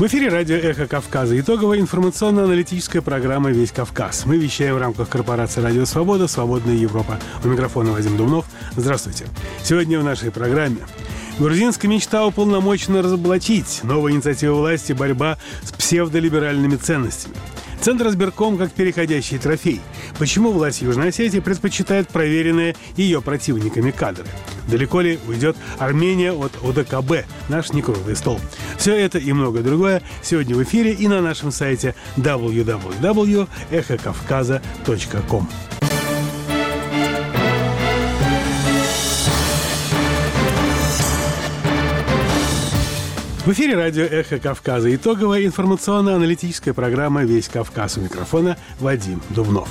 В эфире радио «Эхо Кавказа». Итоговая информационно-аналитическая программа «Весь Кавказ». Мы вещаем в рамках корпорации «Радио Свобода. Свободная Европа». У микрофона Вадим Думнов. Здравствуйте. Сегодня в нашей программе Грузинская мечта уполномочена разоблачить. Новая инициатива власти – борьба с псевдолиберальными ценностями. Центр избирком как переходящий трофей. Почему власть Южной Осетии предпочитает проверенные ее противниками кадры? Далеко ли уйдет Армения от ОДКБ, наш некруглый стол? Все это и многое другое сегодня в эфире и на нашем сайте www.эхокавказа.ком. В эфире радио «Эхо Кавказа». Итоговая информационно-аналитическая программа «Весь Кавказ». У микрофона Вадим Дубнов.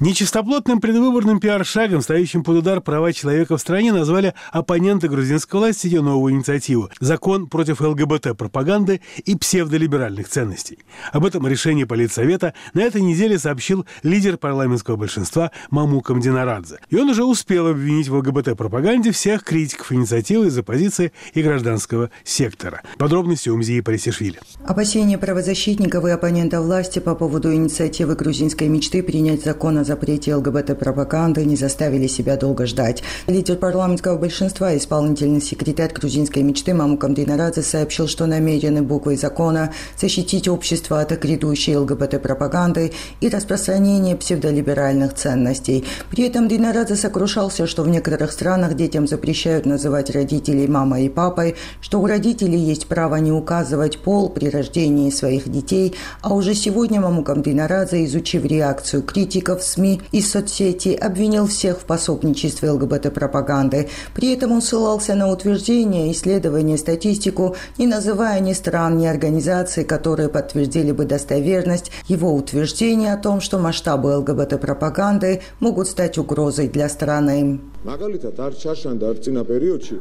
Нечистоплотным предвыборным пиар-шагом, ставящим под удар права человека в стране, назвали оппоненты грузинской власти ее новую инициативу – закон против ЛГБТ-пропаганды и псевдолиберальных ценностей. Об этом решении Политсовета на этой неделе сообщил лидер парламентского большинства Мамука Мдинарадзе. И он уже успел обвинить в ЛГБТ-пропаганде всех критиков инициативы из оппозиции и гражданского сектора. Подробности у Мзии Парисишвили. Опасения правозащитников и оппонентов власти по поводу инициативы грузинской мечты принять закон о запрете ЛГБТ-пропаганды не заставили себя долго ждать. Лидер парламентского большинства, исполнительный секретарь грузинской мечты Мамукам Динарадзе сообщил, что намерены буквой закона защитить общество от грядущей ЛГБТ-пропаганды и распространения псевдолиберальных ценностей. При этом Динарадзе сокрушался, что в некоторых странах детям запрещают называть родителей мамой и папой, что у родителей есть право не указывать пол при рождении своих детей, а уже сегодня Мамукам Динарадзе, изучив реакцию критиков, СМИ и соцсети, обвинил всех в пособничестве ЛГБТ-пропаганды. При этом он ссылался на утверждения, исследования, статистику, не называя ни стран, ни организаций, которые подтвердили бы достоверность его утверждения о том, что масштабы ЛГБТ-пропаганды могут стать угрозой для страны.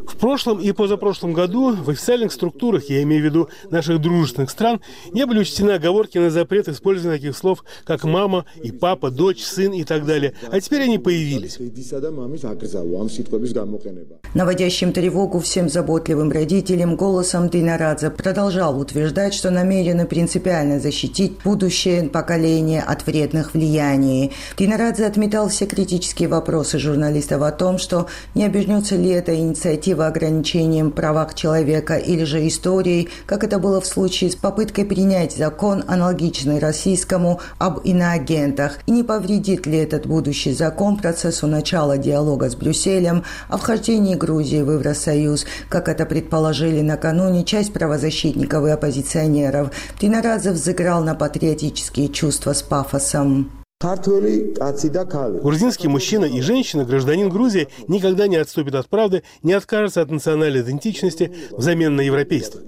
В прошлом и позапрошлом году в официальных структурах, я имею в виду наших дружественных стран, не были учтены оговорки на запрет использования таких слов, как мама и папа, дочь, сын и так далее. А теперь они появились. Наводящим тревогу всем заботливым родителям голосом Динарадзе продолжал утверждать, что намерены принципиально защитить будущее поколение от вредных влияний. Динарадзе отметал все критические вопросы журналистов о том, что не обернется ли эта инициатива ограничением правах человека или же историей, как это было в случае с попыткой принять закон, аналогичный российскому, об иноагентах, и не повредит ли этот будущий закон процессу начала диалога с Брюсселем о вхождении Грузии в Евросоюз, как это предположили накануне часть правозащитников и оппозиционеров. Тинарадзе взыграл на патриотические чувства с пафосом. Грузинский мужчина и женщина, гражданин Грузии, никогда не отступит от правды, не откажется от национальной идентичности взамен на европейство.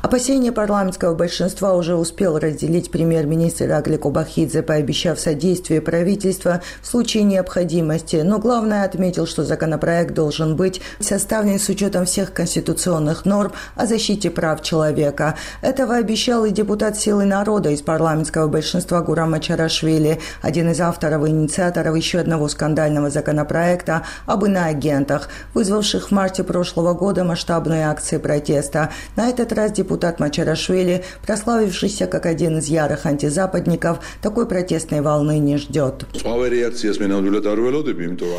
Опасения парламентского большинства уже успел разделить премьер-министр Агли Кубахидзе, пообещав содействие правительства в случае необходимости. Но главное отметил, что законопроект должен быть составлен с учетом всех конституционных норм о защите прав человека. Этого обещал и депутат «Силы народа» из парламентского большинства Гурама Чарашвили, один из авторов и инициаторов еще одного скандального законопроекта об иноагентах, вызвавших в марте прошлого года масштабные акции протеста. На этот раз депутат депутат Мачарашвили, прославившийся как один из ярых антизападников, такой протестной волны не ждет.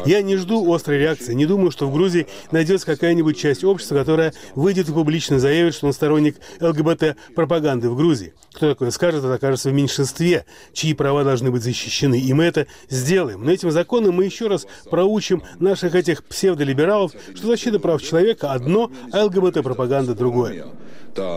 Я не жду острой реакции. Не думаю, что в Грузии найдется какая-нибудь часть общества, которая выйдет и публично заявит, что он сторонник ЛГБТ-пропаганды в Грузии. Кто такое скажет, это окажется в меньшинстве, чьи права должны быть защищены. И мы это сделаем. Но этим законом мы еще раз проучим наших этих псевдолибералов, что защита прав человека одно, а ЛГБТ-пропаганда другое და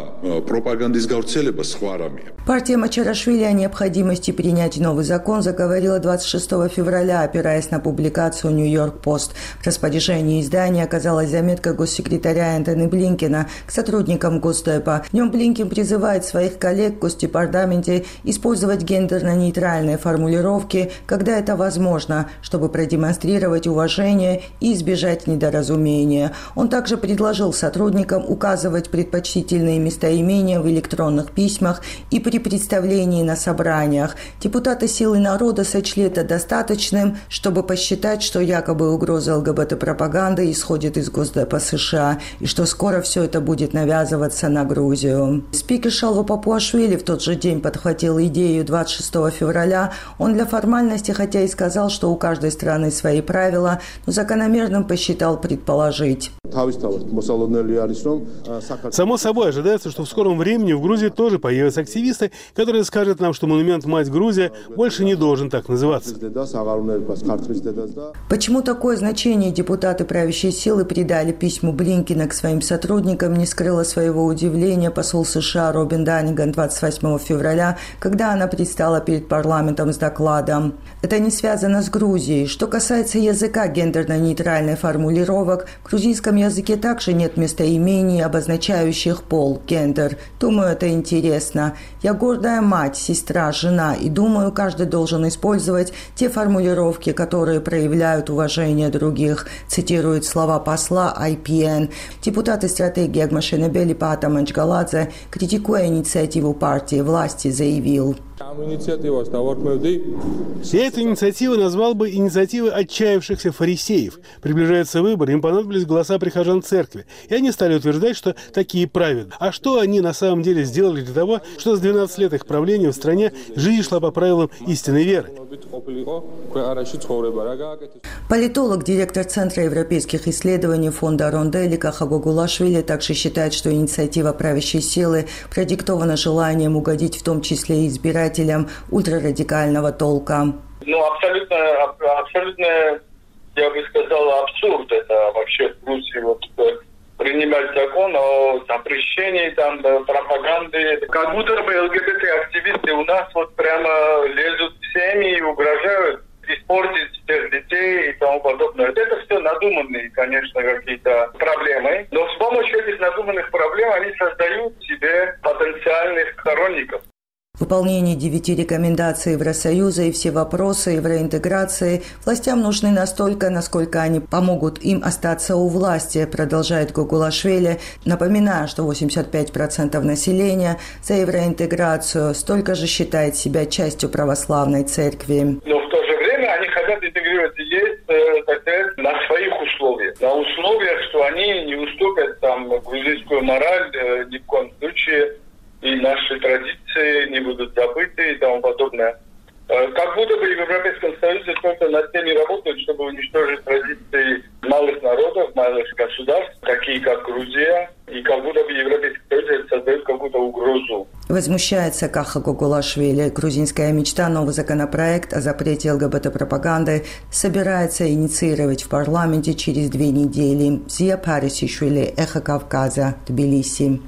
პროპაგანდის გავრცელება სხვა რამეა. Партия Мачарашвили о необходимости принять новый закон заговорила 26 февраля, опираясь на публикацию «Нью-Йорк Пост». В распоряжении издания оказалась заметка госсекретаря Энтони Блинкина к сотрудникам Госдепа. В нем Блинкин призывает своих коллег в Госдепартаменте использовать гендерно-нейтральные формулировки, когда это возможно, чтобы продемонстрировать уважение и избежать недоразумения. Он также предложил сотрудникам указывать предпочтительные указанные местоимения в электронных письмах и при представлении на собраниях. Депутаты «Силы народа» сочли это достаточным, чтобы посчитать, что якобы угроза ЛГБТ-пропаганды исходит из Госдепа США и что скоро все это будет навязываться на Грузию. Спикер Шалва Папуашвили в тот же день подхватил идею 26 февраля. Он для формальности, хотя и сказал, что у каждой страны свои правила, но закономерным посчитал предположить. Само собой ожидается, что в скором времени в Грузии тоже появятся активисты, которые скажут нам, что монумент «Мать Грузия» больше не должен так называться. Почему такое значение депутаты правящей силы придали письму Блинкина к своим сотрудникам, не скрыла своего удивления посол США Робин Даниган 28 февраля, когда она предстала перед парламентом с докладом. Это не связано с Грузией. Что касается языка гендерно-нейтральной формулировок, в грузинском языке также нет местоимений, обозначающих пол, гендер. Думаю, это интересно. Я гордая мать, сестра, жена, и думаю, каждый должен использовать те формулировки, которые проявляют уважение других, цитирует слова посла IPN. Депутаты стратегии Агмашинебели Пата Манчгаладзе, критикуя инициативу партии власти, заявил – я эту инициативу назвал бы инициативой отчаявшихся фарисеев. Приближаются выборы, им понадобились голоса прихожан церкви. И они стали утверждать, что такие праведны. А что они на самом деле сделали для того, что с 12 лет их правления в стране жизнь шла по правилам истинной веры? Политолог, директор Центра европейских исследований фонда Ронделика Хагогулашвили также считает, что инициатива правящей силы продиктована желанием угодить в том числе и избирателям ультрарадикального толка. Ну, абсолютно, абсолютно, я бы сказал, абсурд это вообще в Грузии вот э, принимать закон о запрещении там пропаганды. Как будто бы ЛГБТ-активисты у нас вот прямо лезут в семьи и угрожают испортить всех детей и тому подобное. Это все надуманные, конечно, какие-то проблемы. Но с помощью этих надуманных проблем они создают себе потенциальных сторонников. Выполнение девяти рекомендаций Евросоюза и все вопросы евроинтеграции властям нужны настолько, насколько они помогут им остаться у власти, продолжает Гугулашвили, напоминая, что 85% населения за евроинтеграцию столько же считает себя частью православной церкви. Но в то же время они хотят интегрироваться есть, э, на своих условиях. На условиях, что они не уступят там грузинскую мораль э, ни в коем случае и наши традиции не будут забыты и тому подобное. Э, как будто бы в Европейском Союзе только над теми работают, чтобы уничтожить традиции малых народов, малых государств, такие как Грузия, и как будто бы Европейский Союз создает какую-то угрозу. Возмущается Каха Гугулашвили. Грузинская мечта, новый законопроект о запрете ЛГБТ-пропаганды собирается инициировать в парламенте через две недели. Зия Парисишвили, Эхо Кавказа, Тбилиси.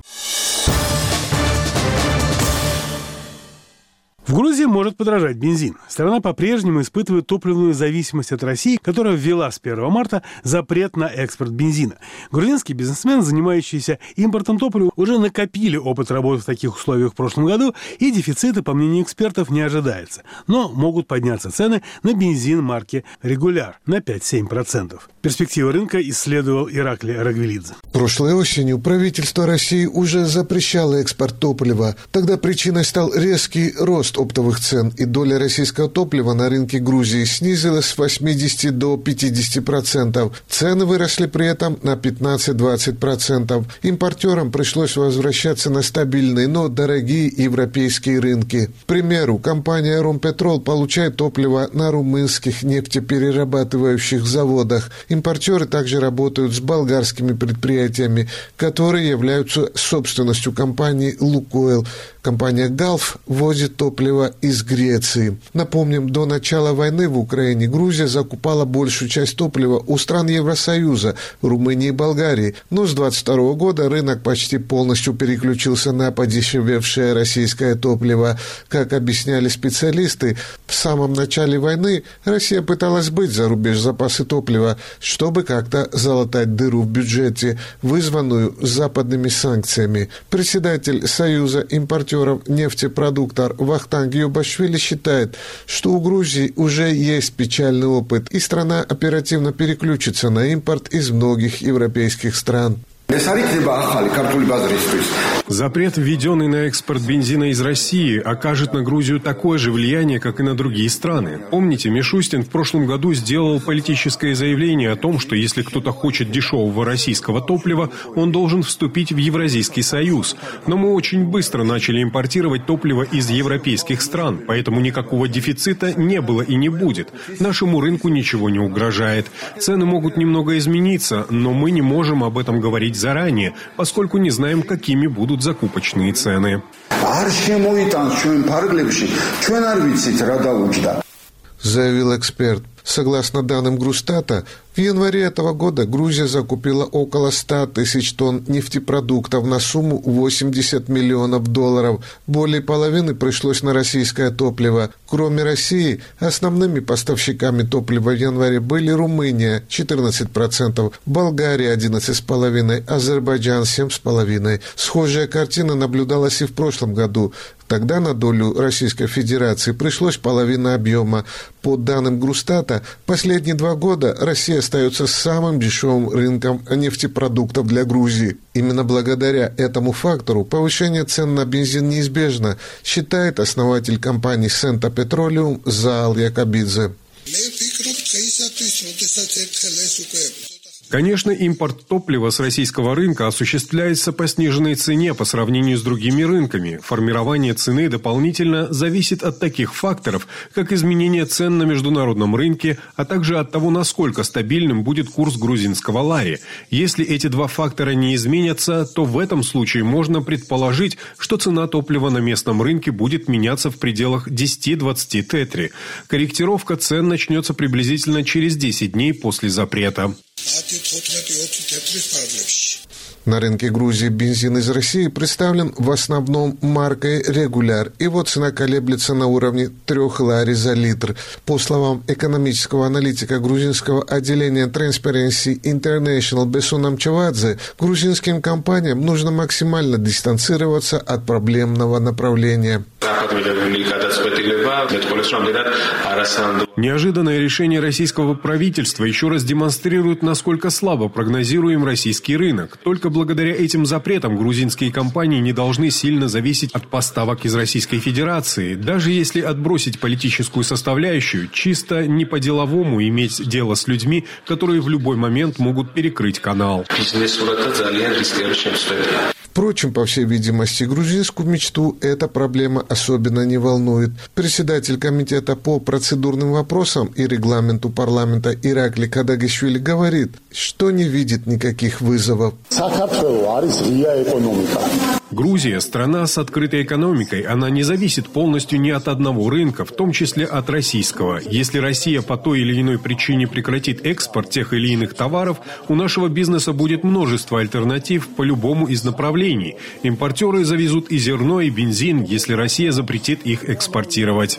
В Грузии может подорожать бензин. Страна по-прежнему испытывает топливную зависимость от России, которая ввела с 1 марта запрет на экспорт бензина. Грузинские бизнесмены, занимающиеся импортом топлива, уже накопили опыт работы в таких условиях в прошлом году, и дефицита, по мнению экспертов, не ожидается. Но могут подняться цены на бензин марки «Регуляр» на 5-7%. Перспективы рынка исследовал Иракли Рагвелидзе. Прошлой осенью правительство России уже запрещало экспорт топлива. Тогда причиной стал резкий рост рост оптовых цен, и доля российского топлива на рынке Грузии снизилась с 80 до 50%. Цены выросли при этом на 15-20%. Импортерам пришлось возвращаться на стабильные, но дорогие европейские рынки. К примеру, компания «Ромпетрол» получает топливо на румынских нефтеперерабатывающих заводах. Импортеры также работают с болгарскими предприятиями, которые являются собственностью компании «Лукойл». Компания «Галф» возит топливо из Греции. Напомним, до начала войны в Украине Грузия закупала большую часть топлива у стран Евросоюза, Румынии и Болгарии. Но с 22 года рынок почти полностью переключился на подешевевшее российское топливо. Как объясняли специалисты, в самом начале войны Россия пыталась быть за рубеж запасы топлива, чтобы как-то залатать дыру в бюджете, вызванную западными санкциями. Председатель Союза импортеров экспортеров нефтепродуктор Вахтанг Юбашвили считает, что у Грузии уже есть печальный опыт, и страна оперативно переключится на импорт из многих европейских стран. Запрет, введенный на экспорт бензина из России, окажет на Грузию такое же влияние, как и на другие страны. Помните, Мишустин в прошлом году сделал политическое заявление о том, что если кто-то хочет дешевого российского топлива, он должен вступить в Евразийский союз. Но мы очень быстро начали импортировать топливо из европейских стран, поэтому никакого дефицита не было и не будет. Нашему рынку ничего не угрожает. Цены могут немного измениться, но мы не можем об этом говорить заранее, поскольку не знаем, какими будут закупочные цены. Заявил эксперт. Согласно данным Грустата, в январе этого года Грузия закупила около 100 тысяч тонн нефтепродуктов на сумму 80 миллионов долларов. Более половины пришлось на российское топливо. Кроме России, основными поставщиками топлива в январе были Румыния – 14%, Болгария – 11,5%, Азербайджан – 7,5%. Схожая картина наблюдалась и в прошлом году. Тогда на долю Российской Федерации пришлось половина объема. По данным Грустата, последние два года Россия остается самым дешевым рынком нефтепродуктов для Грузии. Именно благодаря этому фактору повышение цен на бензин неизбежно, считает основатель компании «Сента Петролиум» Заал Якобидзе. Конечно, импорт топлива с российского рынка осуществляется по сниженной цене по сравнению с другими рынками. Формирование цены дополнительно зависит от таких факторов, как изменение цен на международном рынке, а также от того, насколько стабильным будет курс грузинского лари. Если эти два фактора не изменятся, то в этом случае можно предположить, что цена топлива на местном рынке будет меняться в пределах 10-20 тетри. Корректировка цен начнется приблизительно через 10 дней после запрета. На рынке Грузии бензин из России представлен в основном маркой «Регуляр». Его цена колеблется на уровне 3 лари за литр. По словам экономического аналитика грузинского отделения Transparency International Бесуна Мчавадзе, грузинским компаниям нужно максимально дистанцироваться от проблемного направления. Неожиданное решение российского правительства еще раз демонстрирует, насколько слабо прогнозируем российский рынок. Только благодаря этим запретам грузинские компании не должны сильно зависеть от поставок из Российской Федерации. Даже если отбросить политическую составляющую, чисто не по-деловому иметь дело с людьми, которые в любой момент могут перекрыть канал. Впрочем, по всей видимости, грузинскую мечту эта проблема особенно не волнует. Председатель комитета по процедурным вопросам и регламенту парламента Иракли Кадагишвили говорит, что не видит никаких вызовов. Грузия – страна с открытой экономикой. Она не зависит полностью ни от одного рынка, в том числе от российского. Если Россия по той или иной причине прекратит экспорт тех или иных товаров, у нашего бизнеса будет множество альтернатив по любому из направлений. Импортеры завезут и зерно, и бензин, если Россия запретит их экспортировать.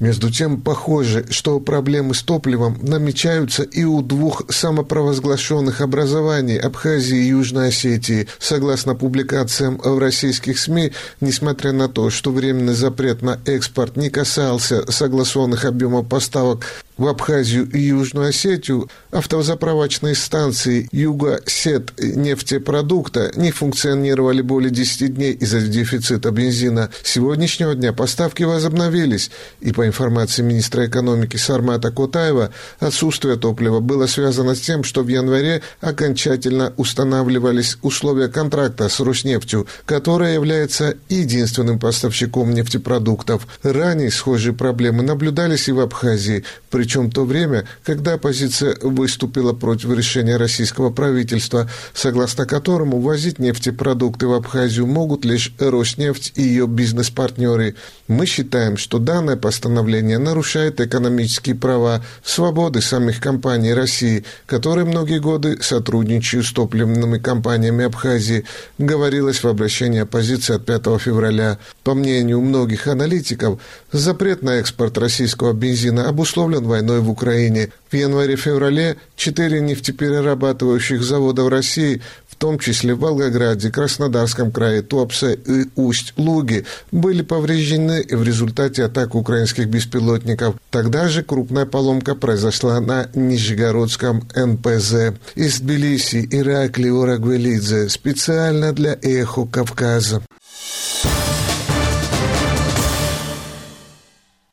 Между тем, похоже, что проблемы с топливом намечаются и у двух самопровозглашенных образований Абхазии и Южной Осетии. Согласно публикациям в российских СМИ, несмотря на то, что временный запрет на экспорт не касался согласованных объемов поставок в Абхазию и Южную Осетию автозаправочные станции Юга-Сет нефтепродукта не функционировали более 10 дней из-за дефицита бензина. С сегодняшнего дня поставки возобновились, и по информации министра экономики Сармата Котаева, отсутствие топлива было связано с тем, что в январе окончательно устанавливались условия контракта с Роснефтью, которая является единственным поставщиком нефтепродуктов. Ранее схожие проблемы наблюдались и в Абхазии, причем то время, когда оппозиция выступила против решения российского правительства, согласно которому возить нефтепродукты в Абхазию могут лишь Роснефть и ее бизнес-партнеры. Мы считаем, что данное постановление нарушает экономические права, свободы самих компаний России, которые многие годы сотрудничают с топливными компаниями Абхазии, говорилось в обращении оппозиции от 5 февраля. По мнению многих аналитиков, запрет на экспорт российского бензина обусловлен войной в Украине. В январе-феврале четыре нефтеперерабатывающих завода в России, том числе в Волгограде, Краснодарском крае, Туапсе и Усть-Луги, были повреждены в результате атак украинских беспилотников. Тогда же крупная поломка произошла на Нижегородском НПЗ. Из Тбилиси Иракли Урагвелидзе специально для «Эхо Кавказа».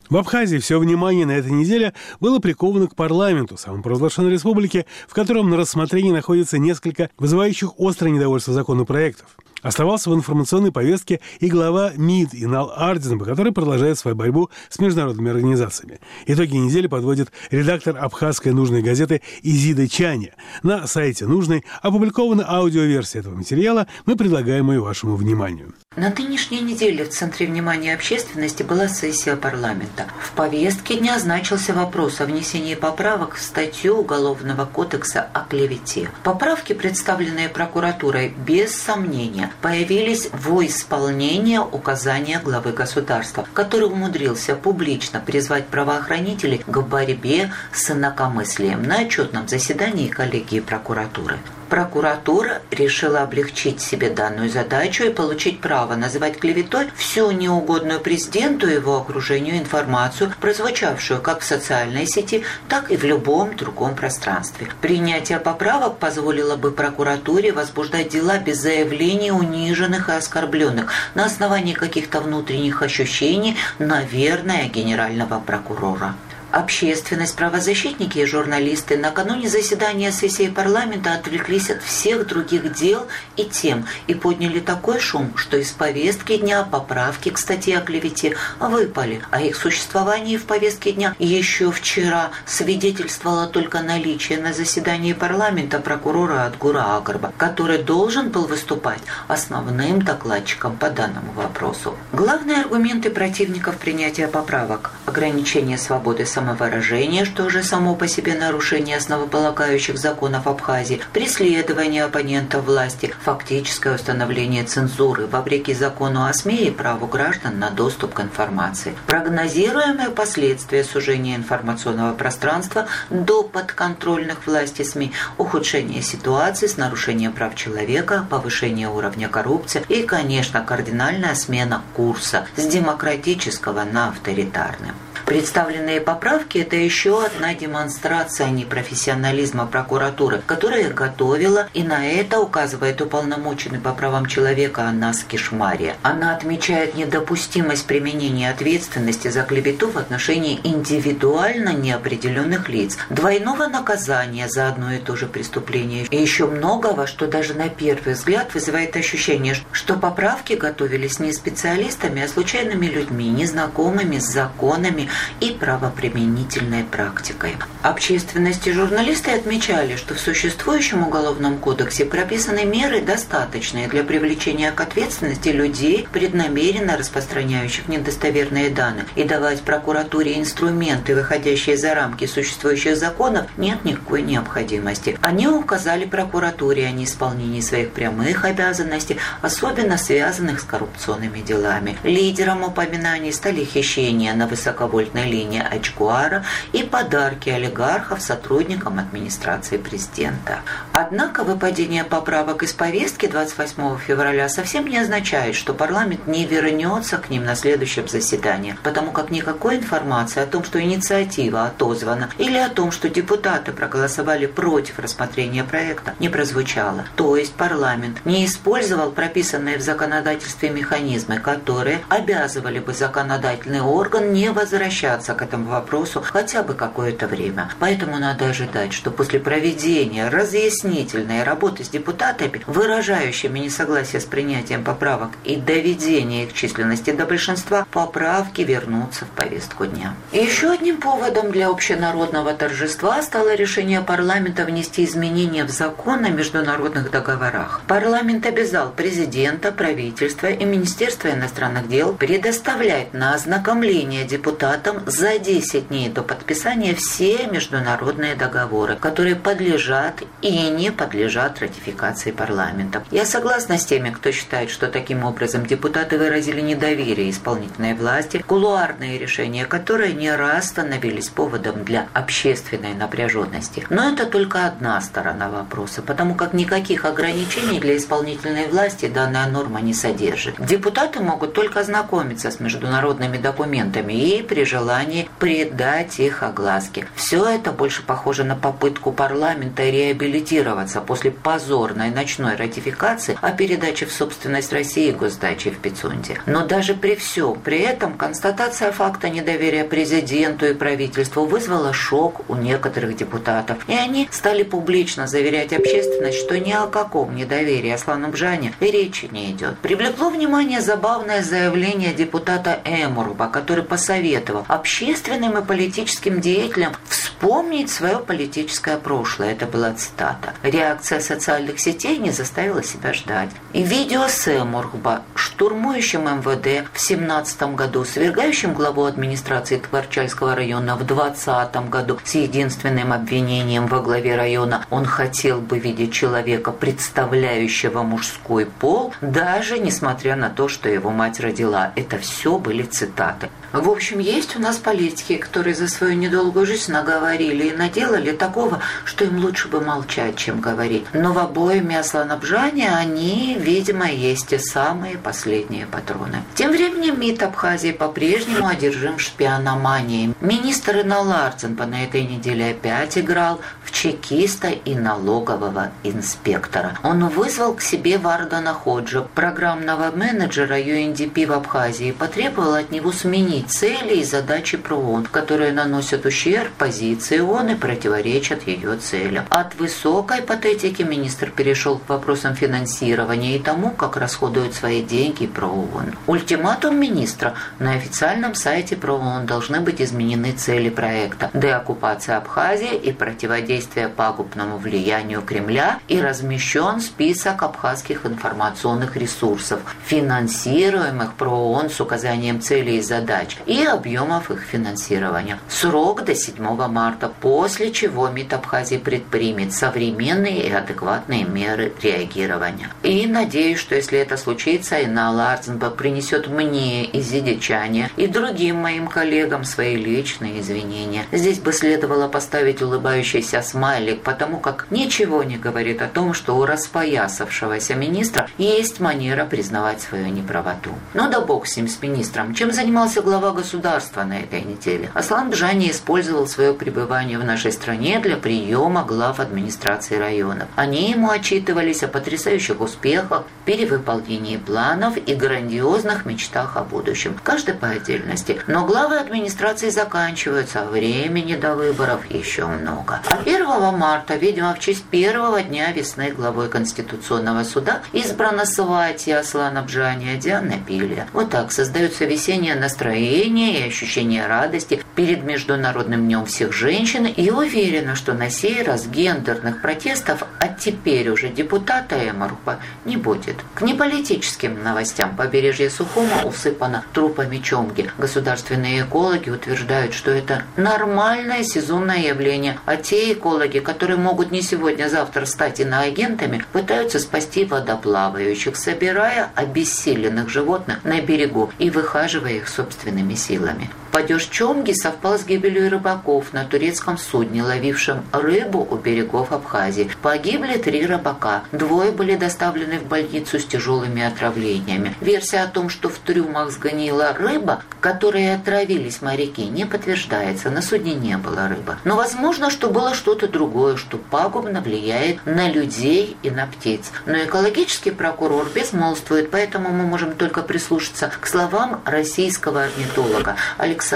В Абхазии все внимание на этой неделе было приковано к парламенту, самопровозглашенной республики, в котором на рассмотрении находится несколько вызывающих острое недовольство законопроектов. Оставался в информационной повестке и глава МИД Инал Ардзинба, который продолжает свою борьбу с международными организациями. Итоги недели подводит редактор абхазской нужной газеты Изида Чаня. На сайте нужной опубликована аудиоверсия этого материала. Мы предлагаем ее вашему вниманию. На нынешней неделе в центре внимания общественности была сессия парламента. В повестке дня значился вопрос о внесении поправок в статью Уголовного кодекса о клевете. Поправки, представленные прокуратурой, без сомнения, появились во исполнение указания главы государства, который умудрился публично призвать правоохранителей к борьбе с инакомыслием на отчетном заседании коллегии прокуратуры. Прокуратура решила облегчить себе данную задачу и получить право называть клеветой всю неугодную президенту и его окружению информацию, прозвучавшую как в социальной сети, так и в любом другом пространстве. Принятие поправок позволило бы прокуратуре возбуждать дела без заявлений униженных и оскорбленных на основании каких-то внутренних ощущений, наверное, генерального прокурора. Общественность, правозащитники и журналисты накануне заседания сессии парламента отвлеклись от всех других дел и тем и подняли такой шум, что из повестки дня поправки к статье о клевете выпали, а их существование в повестке дня. Еще вчера свидетельствовало только наличие на заседании парламента прокурора Адгура Агарба, который должен был выступать основным докладчиком по данному вопросу. Главные аргументы противников принятия поправок – ограничение свободы самовыражения, что уже само по себе нарушение основополагающих законов Абхазии, преследование оппонентов власти, фактическое установление цензуры вопреки закону о СМИ и праву граждан на доступ к информации. Прогнозируемые последствия сужения информационного пространства до подконтрольных власти СМИ, ухудшение ситуации с нарушением прав человека, повышение уровня коррупции и, конечно, кардинальная смена курса с демократического на авторитарный. Представленные поправки – это еще одна демонстрация непрофессионализма прокуратуры, которая готовила, и на это указывает уполномоченный по правам человека Анас Кишмария. Она отмечает недопустимость применения ответственности за клевету в отношении индивидуально неопределенных лиц, двойного наказания за одно и то же преступление и еще многого, что даже на первый взгляд вызывает ощущение, что поправки готовились не специалистами, а случайными людьми, незнакомыми с законами и правоприменительной практикой. Общественность и журналисты отмечали, что в существующем Уголовном кодексе прописаны меры, достаточные для привлечения к ответственности людей, преднамеренно распространяющих недостоверные данные, и давать прокуратуре инструменты, выходящие за рамки существующих законов, нет никакой необходимости. Они указали прокуратуре о неисполнении своих прямых обязанностей, особенно связанных с коррупционными делами. Лидером упоминаний стали хищения на высоковольтной высоковольтной линии Ачкуара и подарки олигархов сотрудникам администрации президента. Однако выпадение поправок из повестки 28 февраля совсем не означает, что парламент не вернется к ним на следующем заседании, потому как никакой информации о том, что инициатива отозвана, или о том, что депутаты проголосовали против рассмотрения проекта, не прозвучало. То есть парламент не использовал прописанные в законодательстве механизмы, которые обязывали бы законодательный орган не возвращать возвращаться к этому вопросу хотя бы какое-то время. Поэтому надо ожидать, что после проведения разъяснительной работы с депутатами, выражающими несогласие с принятием поправок и доведения их численности до большинства, поправки вернутся в повестку дня. Еще одним поводом для общенародного торжества стало решение парламента внести изменения в закон о международных договорах. Парламент обязал президента, правительство и Министерство иностранных дел предоставлять на ознакомление депутатов депутатам за 10 дней до подписания все международные договоры, которые подлежат и не подлежат ратификации парламента. Я согласна с теми, кто считает, что таким образом депутаты выразили недоверие исполнительной власти, кулуарные решения, которые не раз становились поводом для общественной напряженности. Но это только одна сторона вопроса, потому как никаких ограничений для исполнительной власти данная норма не содержит. Депутаты могут только ознакомиться с международными документами и при желании придать их огласке. Все это больше похоже на попытку парламента реабилитироваться после позорной ночной ратификации о передаче в собственность России госдачи в Пицунде. Но даже при всем при этом констатация факта недоверия президенту и правительству вызвала шок у некоторых депутатов. И они стали публично заверять общественность, что ни о каком недоверии Аслану Бжане речи не идет. Привлекло внимание забавное заявление депутата Эмурба, который посоветовал общественным и политическим деятелям вспомнить свое политическое прошлое. Это была цитата. Реакция социальных сетей не заставила себя ждать. И видео с Эмурба, штурмующим МВД в 17 году, свергающим главу администрации Творчальского района в 20 году с единственным обвинением во главе района он хотел бы видеть человека, представляющего мужской пол, даже несмотря на то, что его мать родила. Это все были цитаты. В общем, есть у нас политики, которые за свою недолгую жизнь наговорили и наделали такого, что им лучше бы молчать, чем говорить. Но в обоими ослонобжания они, видимо, есть те самые последние патроны. Тем временем МИД Абхазии по-прежнему одержим шпиономанией. Министр Иналарценко на этой неделе опять играл в чекиста и налогового инспектора. Он вызвал к себе Вардана Ходжа, программного менеджера UNDP в Абхазии, потребовал от него сменить цели и задачи ПРООН, которые наносят ущерб позиции ООН и противоречат ее целям. От высокой патетики министр перешел к вопросам финансирования и тому, как расходуют свои деньги ПРООН. Ультиматум министра на официальном сайте ПРООН должны быть изменены цели проекта деоккупация Абхазии и противодействие пагубному влиянию Кремля и размещен список абхазских информационных ресурсов, финансируемых ПРООН с указанием целей и задач и объемов их финансирования. Срок до 7 марта, после чего МИД Абхазии предпримет современные и адекватные меры реагирования. И надеюсь, что если это случится, Инна Ларценба принесет мне изидичане и другим моим коллегам свои личные извинения. Здесь бы следовало поставить улыбающийся смайлик, потому как ничего не говорит о том, что у распоясавшегося министра есть манера признавать свою неправоту. Ну да бог с ним, с министром. Чем занимался глава государства на этой неделе. Аслан Бжани использовал свое пребывание в нашей стране для приема глав администрации районов. Они ему отчитывались о потрясающих успехах, перевыполнении планов и грандиозных мечтах о будущем. Каждый по отдельности. Но главы администрации заканчиваются, а времени до выборов еще много. А 1 марта, видимо, в честь первого дня весны главой Конституционного суда избрана Сватья Аслана Бжани Диана Пилия. Вот так создается весеннее настроение и ощущение радости перед Международным днем всех женщин и уверена, что на сей раз гендерных протестов, а теперь уже депутата Эмарупа, не будет. К неполитическим новостям побережье Сухума усыпано трупами чомги. Государственные экологи утверждают, что это нормальное сезонное явление, а те экологи, которые могут не сегодня-завтра стать иноагентами, пытаются спасти водоплавающих, собирая обессиленных животных на берегу и выхаживая их собственными силами. Падеж Чомги совпал с гибелью рыбаков на турецком судне, ловившем рыбу у берегов Абхазии. Погибли три рыбака. Двое были доставлены в больницу с тяжелыми отравлениями. Версия о том, что в трюмах сгонила рыба, которой отравились моряки, не подтверждается. На судне не было рыбы. Но возможно, что было что-то другое, что пагубно влияет на людей и на птиц. Но экологический прокурор безмолвствует, поэтому мы можем только прислушаться к словам российского орнитолога Александра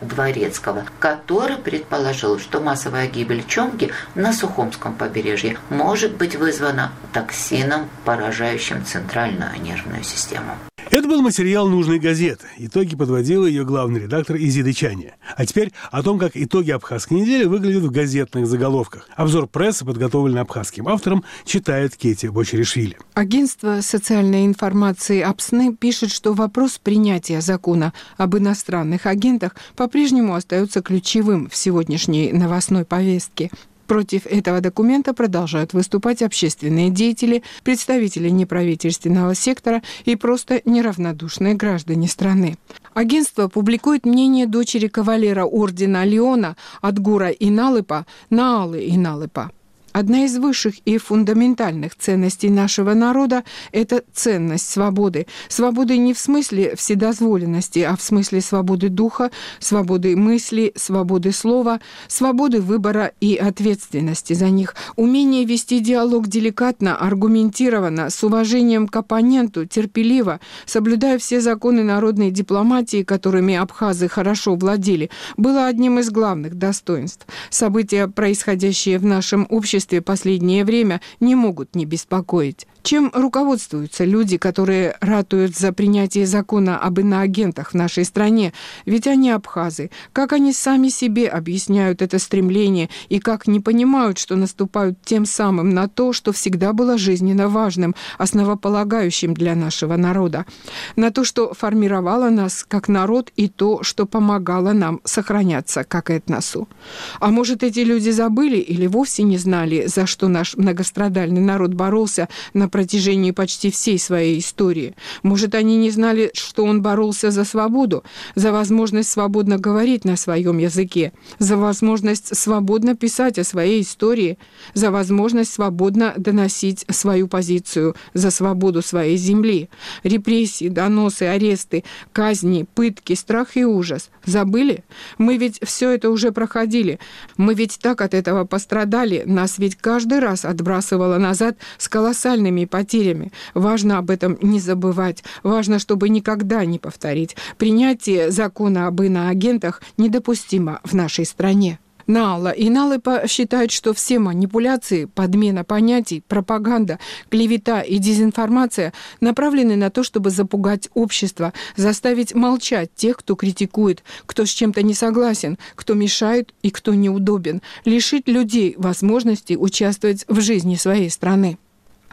Дворецкого, который предположил, что массовая гибель чомги на Сухомском побережье может быть вызвана токсином, поражающим центральную нервную систему. Это был материал нужной газеты. Итоги подводила ее главный редактор Изида Чани. А теперь о том, как итоги абхазской недели выглядят в газетных заголовках. Обзор прессы, подготовленный абхазским автором, читает Кети Бочеришвили. Агентство социальной информации АПСНы пишет, что вопрос принятия закона об иностранных агентах по-прежнему остается ключевым в сегодняшней новостной повестке. Против этого документа продолжают выступать общественные деятели, представители неправительственного сектора и просто неравнодушные граждане страны. Агентство публикует мнение дочери кавалера ордена Леона от Гура Иналыпа Наалы Иналыпа. Одна из высших и фундаментальных ценностей нашего народа – это ценность свободы. Свободы не в смысле вседозволенности, а в смысле свободы духа, свободы мысли, свободы слова, свободы выбора и ответственности за них. Умение вести диалог деликатно, аргументированно, с уважением к оппоненту, терпеливо, соблюдая все законы народной дипломатии, которыми абхазы хорошо владели, было одним из главных достоинств. События, происходящие в нашем обществе, обществе последнее время не могут не беспокоить. Чем руководствуются люди, которые ратуют за принятие закона об иноагентах в нашей стране? Ведь они абхазы. Как они сами себе объясняют это стремление и как не понимают, что наступают тем самым на то, что всегда было жизненно важным, основополагающим для нашего народа? На то, что формировало нас как народ и то, что помогало нам сохраняться как этносу. А может, эти люди забыли или вовсе не знали, за что наш многострадальный народ боролся на протяжении почти всей своей истории. Может, они не знали, что он боролся за свободу, за возможность свободно говорить на своем языке, за возможность свободно писать о своей истории, за возможность свободно доносить свою позицию, за свободу своей земли. Репрессии, доносы, аресты, казни, пытки, страх и ужас. Забыли? Мы ведь все это уже проходили. Мы ведь так от этого пострадали. Нас ведь каждый раз отбрасывало назад с колоссальными потерями. Важно об этом не забывать. Важно, чтобы никогда не повторить. Принятие закона об иноагентах недопустимо в нашей стране. Нала и Налыпа считают, что все манипуляции, подмена понятий, пропаганда, клевета и дезинформация направлены на то, чтобы запугать общество, заставить молчать тех, кто критикует, кто с чем-то не согласен, кто мешает и кто неудобен, лишить людей возможности участвовать в жизни своей страны.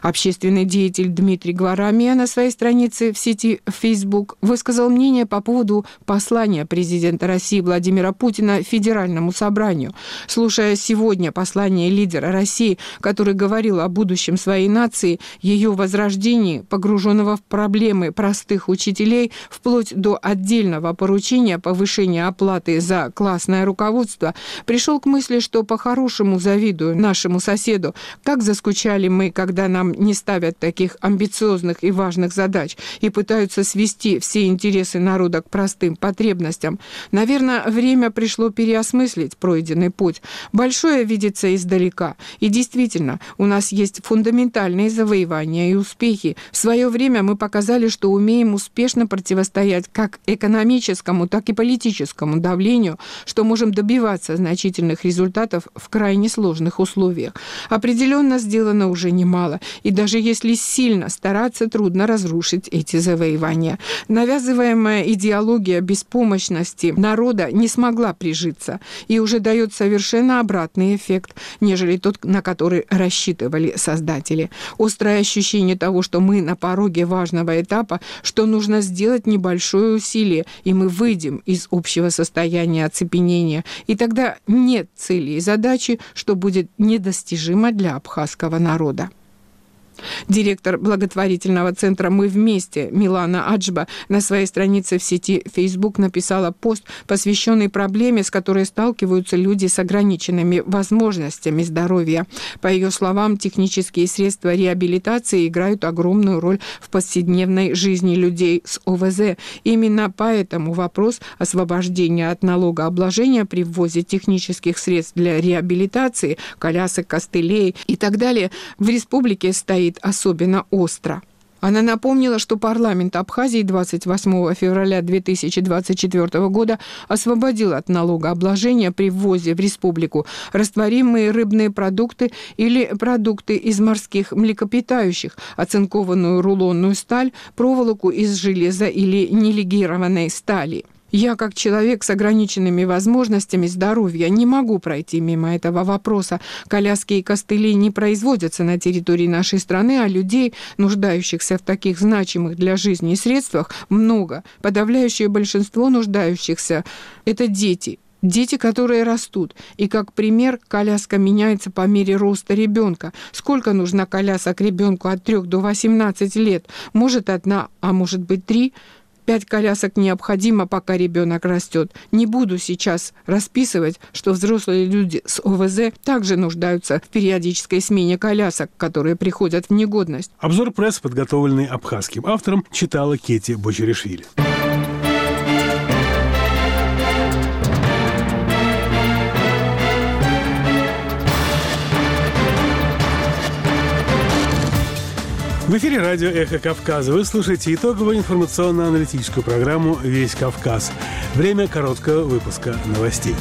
Общественный деятель Дмитрий Гварамия на своей странице в сети Facebook высказал мнение по поводу послания президента России Владимира Путина Федеральному собранию. Слушая сегодня послание лидера России, который говорил о будущем своей нации, ее возрождении, погруженного в проблемы простых учителей, вплоть до отдельного поручения повышения оплаты за классное руководство, пришел к мысли, что по-хорошему завидую нашему соседу, как заскучали мы, когда нам не ставят таких амбициозных и важных задач и пытаются свести все интересы народа к простым потребностям. Наверное, время пришло переосмыслить пройденный путь. Большое видится издалека. И действительно, у нас есть фундаментальные завоевания и успехи. В свое время мы показали, что умеем успешно противостоять как экономическому, так и политическому давлению, что можем добиваться значительных результатов в крайне сложных условиях. Определенно сделано уже немало, и даже если сильно стараться, трудно разрушить эти завоевания. Навязываемая идеология беспомощности народа не смогла прижиться и уже дает совершенно обратный эффект, нежели тот, на который рассчитывали создатели. Острое ощущение того, что мы на пороге важного этапа, что нужно сделать небольшое усилие, и мы выйдем из общего состояния оцепенения. И тогда нет цели и задачи, что будет недостижимо для абхазского народа. Директор благотворительного центра «Мы вместе» Милана Аджба на своей странице в сети Facebook написала пост, посвященный проблеме, с которой сталкиваются люди с ограниченными возможностями здоровья. По ее словам, технические средства реабилитации играют огромную роль в повседневной жизни людей с ОВЗ. Именно поэтому вопрос освобождения от налогообложения при ввозе технических средств для реабилитации, колясок, костылей и так далее в республике стоит стоит особенно остро. Она напомнила, что парламент Абхазии 28 февраля 2024 года освободил от налогообложения при ввозе в республику растворимые рыбные продукты или продукты из морских млекопитающих, оцинкованную рулонную сталь, проволоку из железа или нелегированной стали. Я, как человек с ограниченными возможностями здоровья, не могу пройти мимо этого вопроса. Коляски и костыли не производятся на территории нашей страны, а людей, нуждающихся в таких значимых для жизни средствах, много. Подавляющее большинство нуждающихся – это дети, Дети, которые растут. И как пример, коляска меняется по мере роста ребенка. Сколько нужно колясок ребенку от 3 до 18 лет? Может, одна, а может быть, три? Пять колясок необходимо, пока ребенок растет. Не буду сейчас расписывать, что взрослые люди с ОВЗ также нуждаются в периодической смене колясок, которые приходят в негодность. Обзор пресс, подготовленный абхазским автором, читала Кети Бочеришвили. В эфире радио «Эхо Кавказа». Вы слушаете итоговую информационно-аналитическую программу «Весь Кавказ». Время короткого выпуска новостей.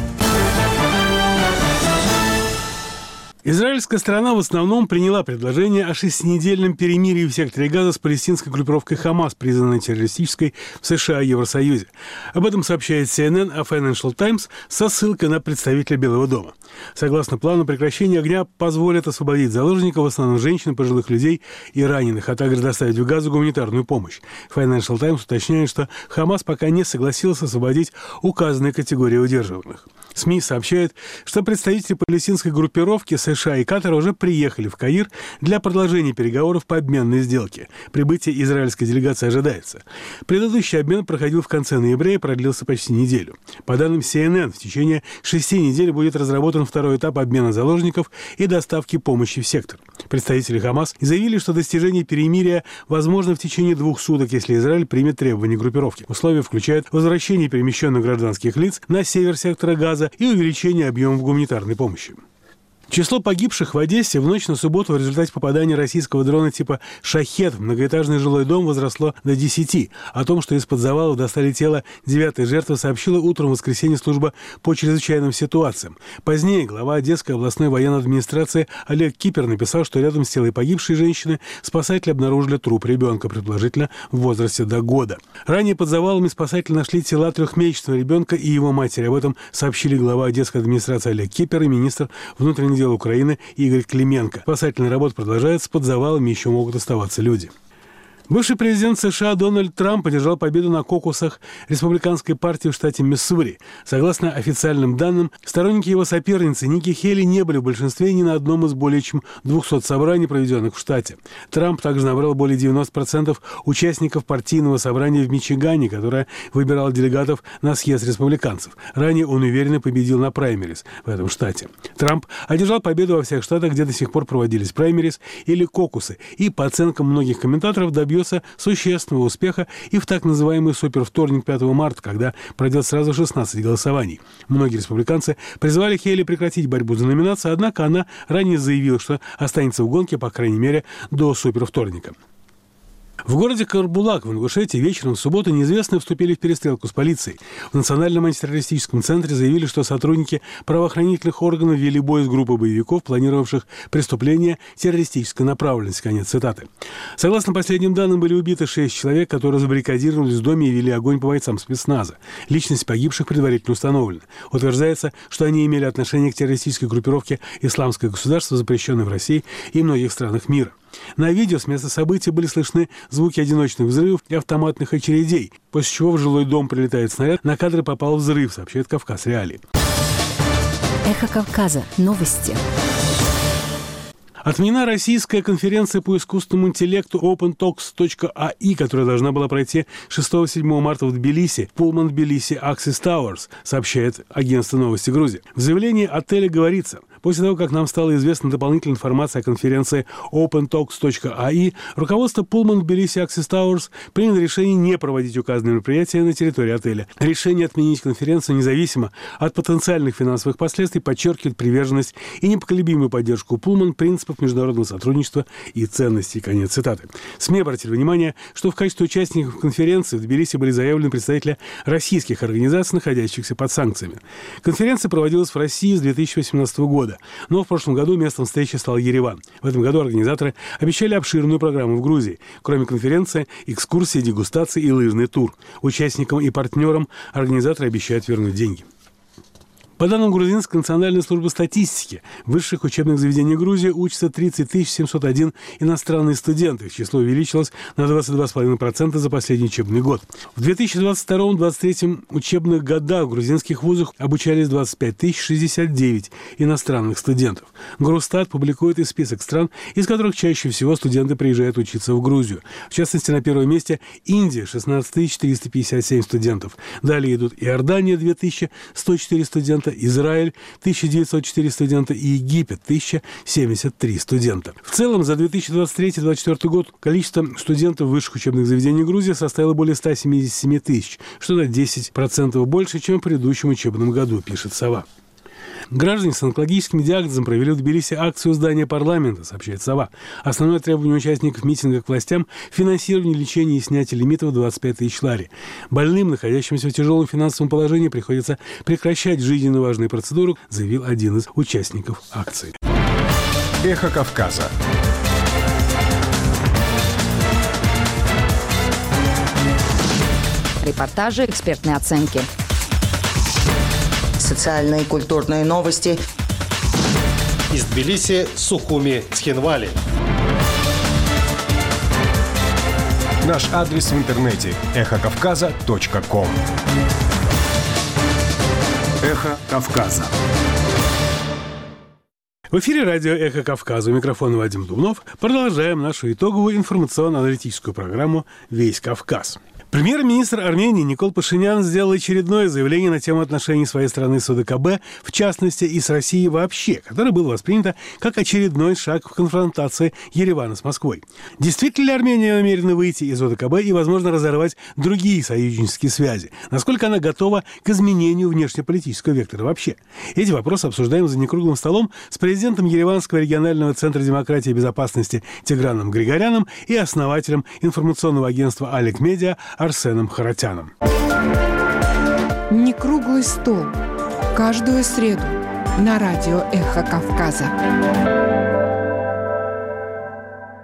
Израильская сторона в основном приняла предложение о шестинедельном перемирии в секторе Газа с палестинской группировкой «Хамас», признанной террористической в США и Евросоюзе. Об этом сообщает CNN, а Financial Times со ссылкой на представителя Белого дома. Согласно плану, прекращение огня позволит освободить заложников, в основном женщин, пожилых людей и раненых, а также доставить в Газу гуманитарную помощь. Financial Times уточняет, что Хамас пока не согласился освободить указанные категории удерживаемых. СМИ сообщают, что представители палестинской группировки США и Катара уже приехали в Каир для продолжения переговоров по обменной сделке. Прибытие израильской делегации ожидается. Предыдущий обмен проходил в конце ноября и продлился почти неделю. По данным CNN, в течение шести недель будет разработан второй этап обмена заложников и доставки помощи в сектор. Представители Хамас заявили, что достижение перемирия возможно в течение двух суток, если Израиль примет требования группировки. Условия включают возвращение перемещенных гражданских лиц на север сектора газа и увеличение объемов гуманитарной помощи. Число погибших в Одессе в ночь на субботу в результате попадания российского дрона типа «Шахет» в многоэтажный жилой дом возросло до 10. О том, что из-под завалов достали тело девятой жертвы, сообщила утром в воскресенье служба по чрезвычайным ситуациям. Позднее глава Одесской областной военной администрации Олег Кипер написал, что рядом с телом погибшей женщины спасатели обнаружили труп ребенка, предположительно в возрасте до года. Ранее под завалами спасатели нашли тела трехмесячного ребенка и его матери. Об этом сообщили глава Одесской администрации Олег Кипер и министр внутренних дел Украины Игорь Клименко. Спасательная работа продолжается, под завалами еще могут оставаться люди. Бывший президент США Дональд Трамп одержал победу на кокусах республиканской партии в штате Миссури. Согласно официальным данным, сторонники его соперницы Ники Хелли не были в большинстве ни на одном из более чем 200 собраний, проведенных в штате. Трамп также набрал более 90% участников партийного собрания в Мичигане, которое выбирало делегатов на съезд республиканцев. Ранее он уверенно победил на праймерис в этом штате. Трамп одержал победу во всех штатах, где до сих пор проводились праймерис или кокусы, и, по оценкам многих комментаторов, добился добьется существенного успеха и в так называемый супервторник 5 марта, когда пройдет сразу 16 голосований. Многие республиканцы призвали Хейли прекратить борьбу за номинацию, однако она ранее заявила, что останется в гонке, по крайней мере, до супервторника. В городе Карбулак в Ингушетии вечером в субботу неизвестные вступили в перестрелку с полицией. В Национальном антитеррористическом центре заявили, что сотрудники правоохранительных органов вели бой с группой боевиков, планировавших преступления террористической направленности. Конец цитаты. Согласно последним данным, были убиты шесть человек, которые забаррикадировались в доме и вели огонь по бойцам спецназа. Личность погибших предварительно установлена. Утверждается, что они имели отношение к террористической группировке «Исламское государство», запрещенной в России и многих странах мира. На видео с места события были слышны звуки одиночных взрывов и автоматных очередей, после чего в жилой дом прилетает снаряд. На кадры попал взрыв, сообщает Кавказ Реалии. Эхо Кавказа. Новости. Отменена российская конференция по искусственному интеллекту OpenTalks.ai, которая должна была пройти 6-7 марта в Тбилиси, Pullman Тбилиси Axis Towers, сообщает агентство новости Грузии. В заявлении отеля говорится – После того, как нам стала известна дополнительная информация о конференции opentalks.ai, руководство Pullman Tbilisi Access Towers приняло решение не проводить указанные мероприятия на территории отеля. Решение отменить конференцию независимо от потенциальных финансовых последствий подчеркивает приверженность и непоколебимую поддержку Pullman принципов международного сотрудничества и ценностей. Конец цитаты. СМИ обратили внимание, что в качестве участников конференции в Тбилиси были заявлены представители российских организаций, находящихся под санкциями. Конференция проводилась в России с 2018 года, но в прошлом году местом встречи стал Ереван. В этом году организаторы обещали обширную программу в Грузии. Кроме конференции, экскурсии, дегустации и лыжный тур. Участникам и партнерам организаторы обещают вернуть деньги. По данным Грузинской национальной службы статистики, в высших учебных заведениях Грузии учатся 30 701 иностранные студенты. Их число увеличилось на 22,5% за последний учебный год. В 2022-2023 учебных годах в грузинских вузах обучались 25 069 иностранных студентов. Грустат публикует и список стран, из которых чаще всего студенты приезжают учиться в Грузию. В частности, на первом месте Индия – 16 457 студентов. Далее идут Иордания – 2104 студента, Израиль – 1904 студента и Египет – 1073 студента. В целом, за 2023-2024 год количество студентов высших учебных заведений Грузии составило более 177 тысяч, что на 10% больше, чем в предыдущем учебном году, пишет «Сова». Граждане с онкологическим диагнозом провели в Тбилиси акцию здания парламента, сообщает «Сова». Основное требование участников митинга к властям – финансирование лечения и снятие лимитов 25 тысяч лари. Больным, находящимся в тяжелом финансовом положении, приходится прекращать жизненно важные процедуры, заявил один из участников акции. Эхо Кавказа. Репортажи, экспертные оценки – социальные и культурные новости. Из Тбилиси, Сухуми, Цхинвали. Наш адрес в интернете – эхокавказа.ком Эхо Кавказа. В эфире радио «Эхо Кавказа». У микрофона Вадим Дубнов. Продолжаем нашу итоговую информационно-аналитическую программу «Весь Кавказ». Премьер-министр Армении Никол Пашинян сделал очередное заявление на тему отношений своей страны с ОДКБ, в частности и с Россией вообще, которое было воспринято как очередной шаг в конфронтации Еревана с Москвой. Действительно ли Армения намерена выйти из ОДКБ и, возможно, разорвать другие союзнические связи? Насколько она готова к изменению внешнеполитического вектора вообще? Эти вопросы обсуждаем за некруглым столом с президентом Ереванского регионального центра демократии и безопасности Тиграном Григоряном и основателем информационного агентства «Алик Медиа» Арсеном Харатяном. Не круглый стол. Каждую среду на радио «Эхо Кавказа».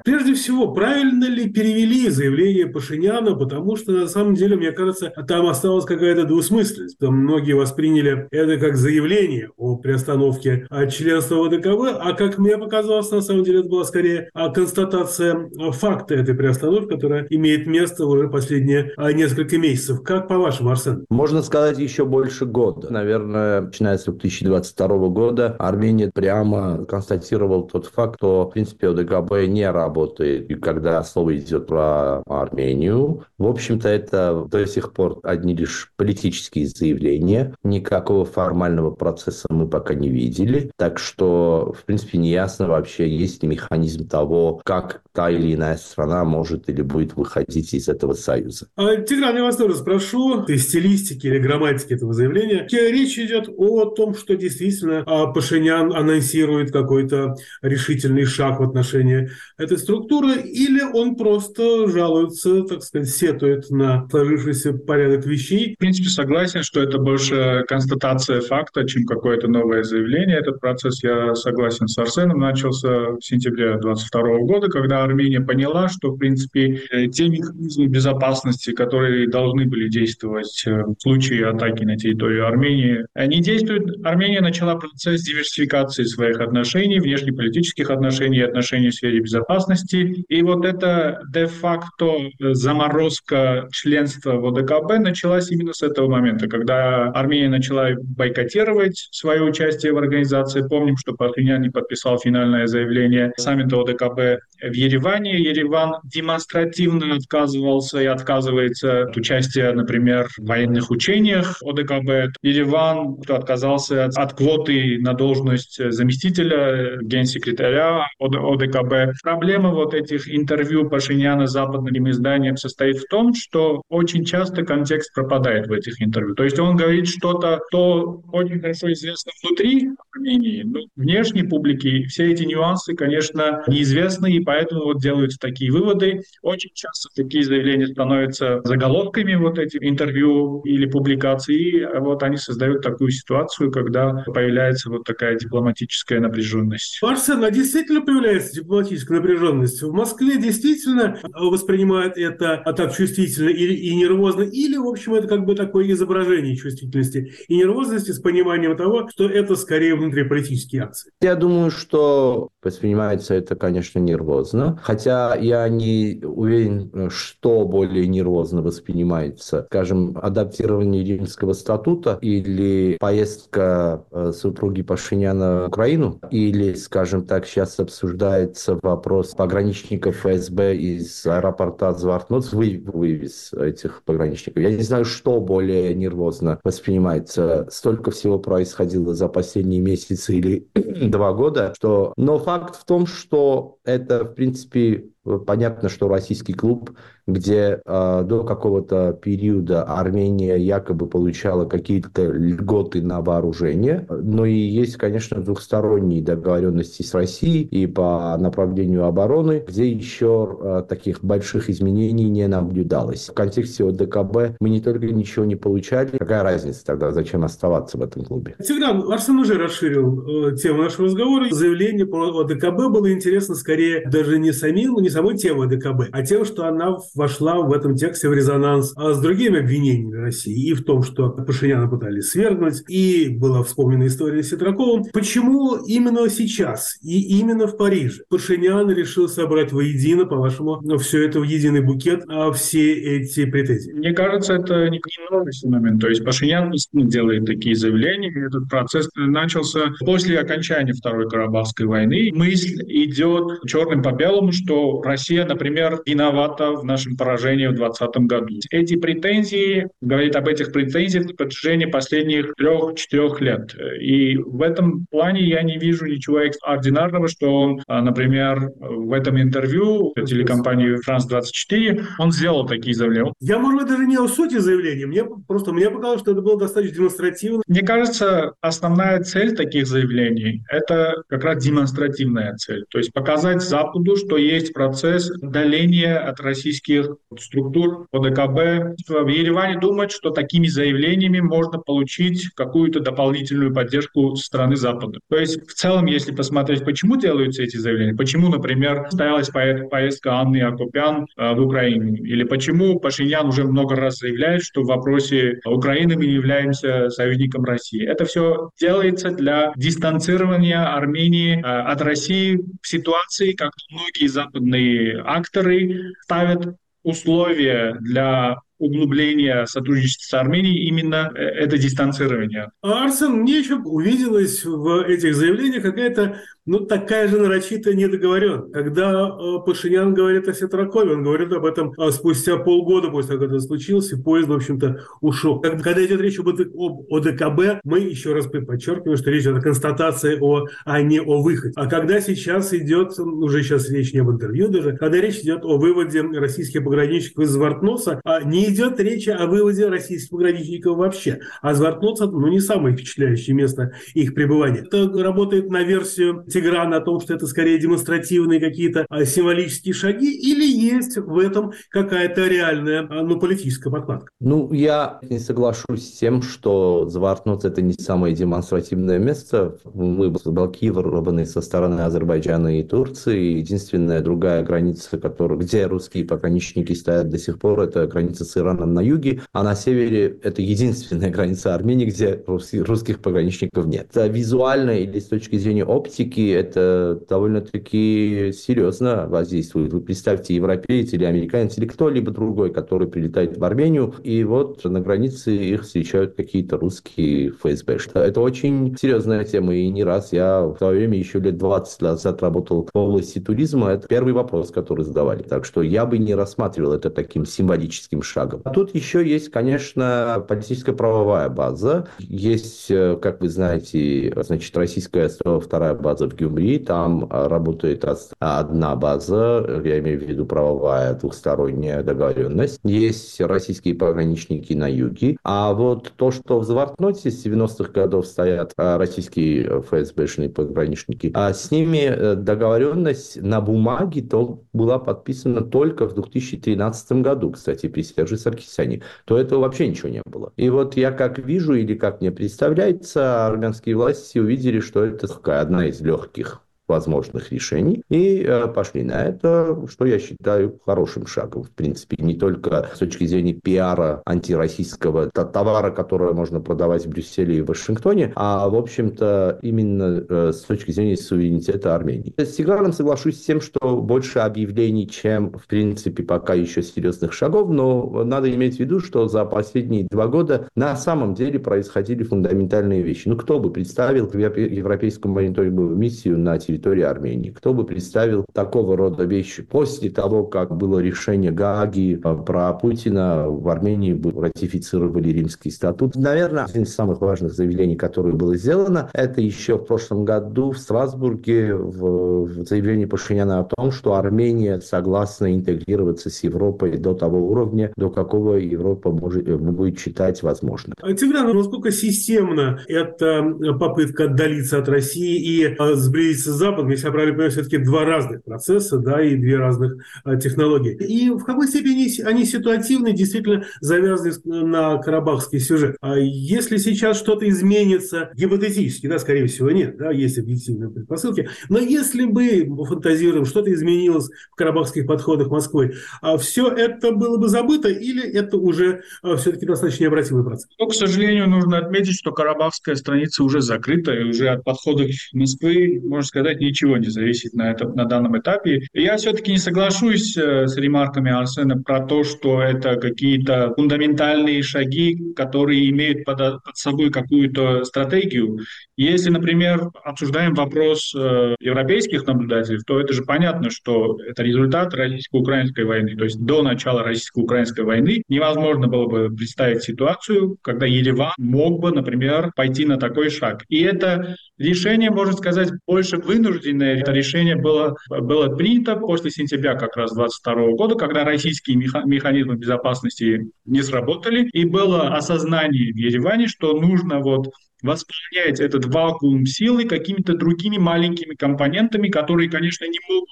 Прежде всего, правильно ли перевели заявление Пашиняна, потому что, на самом деле, мне кажется, там осталась какая-то двусмысленность. Там многие восприняли это как заявление о приостановке членства в ВДКБ, а как мне показалось, на самом деле, это была скорее констатация факта этой приостановки, которая имеет место уже последние а, несколько месяцев. Как по-вашему, Арсен? Можно сказать, еще больше года. Наверное, начиная с 2022 года Армения прямо констатировал тот факт, что, в принципе, ОДКБ не работает работает, и когда слово идет про Армению, в общем-то, это до сих пор одни лишь политические заявления. Никакого формального процесса мы пока не видели. Так что, в принципе, не ясно вообще, есть ли механизм того, как та или иная страна может или будет выходить из этого союза. А, Тигран, я вас тоже спрошу, из стилистики или грамматики этого заявления. Речь идет о том, что действительно а, Пашинян анонсирует какой-то решительный шаг в отношении этой структуры, или он просто жалуется, так сказать, сетует на сложившийся порядок вещей. В принципе, согласен, что это больше констатация факта, чем какое-то новое заявление. Этот процесс, я согласен с Арсеном, начался в сентябре 2022 года, когда Армения поняла, что, в принципе, э, те механизмы безопасности, которые должны были действовать э, в случае атаки на территорию Армении, они действуют. Армения начала процесс диверсификации своих отношений, внешнеполитических отношений и отношений в сфере безопасности, деятельности. И вот это де-факто заморозка членства в ОДКБ началась именно с этого момента, когда Армения начала бойкотировать свое участие в организации. Помним, что Пашинян не подписал финальное заявление саммита ОДКБ в Ереване. Ереван демонстративно отказывался и отказывается от участия, например, в военных учениях ОДКБ. Ереван отказался от, от квоты на должность заместителя генсекретаря ОДКБ. Проблема вот этих интервью Пашиняна западным изданиям состоит в том, что очень часто контекст пропадает в этих интервью. То есть он говорит что-то, что очень хорошо известно внутри Армении, но внешней публики все эти нюансы, конечно, неизвестны, и поэтому вот делаются такие выводы. Очень часто такие заявления становятся заголовками вот этих интервью или публикаций, и вот они создают такую ситуацию, когда появляется вот такая дипломатическая напряженность. Арсен, а действительно появляется дипломатическая напряженность? В Москве действительно воспринимают это так чувствительно и, и нервозно, или, в общем, это как бы такое изображение чувствительности и нервозности с пониманием того, что это скорее внутриполитические акции? Я думаю, что воспринимается это, конечно, нервозно. Хотя я не уверен, что более нервозно воспринимается. Скажем, адаптирование Римского статута или поездка э, супруги Пашиняна в Украину, или, скажем так, сейчас обсуждается вопрос пограничников ФСБ из аэропорта Звартноц, вы, вывез этих пограничников. Я не знаю, что более нервозно воспринимается. Столько всего происходило за последние месяцы или два года, что... Но факт в том, что это, в принципе, понятно, что российский клуб где э, до какого-то периода Армения якобы получала какие-то льготы на вооружение, но и есть, конечно, двухсторонние договоренности с Россией и по направлению обороны, где еще э, таких больших изменений не наблюдалось. В контексте ОДКБ мы не только ничего не получали, какая разница тогда, зачем оставаться в этом клубе? Всегда Арсен уже расширил э, тему нашего разговора. Заявление про ОДКБ было интересно скорее даже не самим, не самой темой ОДКБ, а тем, что она вошла в этом тексте в резонанс а с другими обвинениями России и в том, что Пашиняна пытались свергнуть, и была вспомнена история с Ситраковым. Почему именно сейчас и именно в Париже Пашинян решил собрать воедино, по-вашему, все это в единый букет, а все эти претензии? Мне кажется, это не новый момент. То есть Пашинян делает такие заявления, и этот процесс начался после окончания Второй Карабахской войны. Мысль идет черным по белому, что Россия, например, виновата в нашем нашим поражением в 2020 году. Эти претензии, говорит об этих претензиях на протяжении последних трех-четырех лет. И в этом плане я не вижу ничего экстраординарного, что он, а, например, в этом интервью телекомпании «Франс-24» он сделал такие заявления. Я, может быть, даже не о сути заявления. Мне просто мне показалось, что это было достаточно демонстративно. Мне кажется, основная цель таких заявлений – это как раз демонстративная цель. То есть показать Западу, что есть процесс удаления от российских других структур ОДКБ. В Ереване думают, что такими заявлениями можно получить какую-то дополнительную поддержку со стороны Запада. То есть в целом, если посмотреть, почему делаются эти заявления, почему, например, состоялась поездка Анны Акопян э, в Украину, или почему Пашинян уже много раз заявляет, что в вопросе Украины мы являемся союзником России. Это все делается для дистанцирования Армении э, от России в ситуации, как многие западные акторы ставят условия для углубления сотрудничества с Арменией именно э, это дистанцирование. А, Арсен, мне еще увиделась в этих заявлениях какая-то ну, такая же нарочитая недоговоренность. Когда э, Пашинян говорит о Сетракове, он говорит об этом э, спустя полгода после того, как это случилось, и поезд, в общем-то, ушел. Когда, идет речь об, ОДКБ, мы еще раз подчеркиваем, что речь идет о констатации, о, а не о выходе. А когда сейчас идет, уже сейчас речь не об интервью даже, когда речь идет о выводе российских пограничников из Звартноса, а не идет речь о выводе российских пограничников вообще. А Звартноса, ну, не самое впечатляющее место их пребывания. Это работает на версию Тиграна о том, что это скорее демонстративные какие-то а, символические шаги, или есть в этом какая-то реальная а, ну, политическая подкладка? Ну, я не соглашусь с тем, что Звартноц – это не самое демонстративное место. Мы блокированы со стороны Азербайджана и Турции. Единственная другая граница, которая, где русские пограничники стоят до сих пор, это граница с Ираном на юге, а на севере это единственная граница Армении, где русских пограничников нет. Визуально или с точки зрения оптики это довольно-таки серьезно воздействует. Вы представьте, европеец или американец или кто-либо другой, который прилетает в Армению, и вот на границе их встречают какие-то русские ФСБ. Это очень серьезная тема, и не раз я в свое время еще лет 20 назад работал в области туризма. Это первый вопрос, который задавали. Так что я бы не рассматривал это таким символическим шагом. А тут еще есть, конечно, политическая правовая база. Есть, э, как вы знаете, значит, российская вторая база в Гюмри. Там работает одна база, я имею в виду правовая двухсторонняя договоренность. Есть российские пограничники на юге. А вот то, что в Звартноте с 90-х годов стоят а, российские ФСБшные пограничники, а с ними э, договоренность на бумаге то была подписана только в 2013 году, кстати, при Серже Саркисяне. То этого вообще ничего не было. И вот я как вижу или как мне представляется, армянские власти увидели, что это одна из легких легких возможных решений и э, пошли на это, что я считаю хорошим шагом, в принципе, не только с точки зрения пиара антироссийского товара, который можно продавать в Брюсселе и в Вашингтоне, а, в общем-то, именно э, с точки зрения суверенитета Армении. С Сигаром соглашусь с тем, что больше объявлений, чем, в принципе, пока еще серьезных шагов, но надо иметь в виду, что за последние два года на самом деле происходили фундаментальные вещи. Ну, кто бы представил Европейскую мониторинговую миссию на территории территории Армении. Кто бы представил такого рода вещи после того, как было решение Гааги э, про Путина, в Армении ратифицировали римский статут. Наверное, один из самых важных заявлений, которое было сделано, это еще в прошлом году в Страсбурге в, заявлении Пашиняна о том, что Армения согласна интегрироваться с Европой до того уровня, до какого Европа может, э, будет считать возможным. Тигран, насколько системно эта попытка отдалиться от России и э, сблизиться с Западом, если я правильно понимаю, все-таки два разных процесса, да, и две разных а, технологии. И в какой степени они ситуативны, действительно завязаны на карабахский сюжет. А если сейчас что-то изменится, гипотетически, да, скорее всего, нет, да, есть объективные предпосылки, но если бы, фантазируем, что-то изменилось в карабахских подходах Москвы, а все это было бы забыто или это уже а, все-таки достаточно необратимый процесс? Ну, к сожалению, нужно отметить, что карабахская страница уже закрыта, и уже от подходов Москвы, можно сказать, ничего не зависит на, это, на данном этапе. Я все-таки не соглашусь э, с ремарками Арсена про то, что это какие-то фундаментальные шаги, которые имеют под, под собой какую-то стратегию. Если, например, обсуждаем вопрос э, европейских наблюдателей, то это же понятно, что это результат российско-украинской войны. То есть до начала российско-украинской войны невозможно было бы представить ситуацию, когда Ереван мог бы, например, пойти на такой шаг. И это решение, можно сказать, больше вынужденное. Это решение было, было принято после сентября как раз 22 года, когда российские механизмы безопасности не сработали, и было осознание в Ереване, что нужно вот восполнять этот вакуум силы какими-то другими маленькими компонентами, которые, конечно, не могут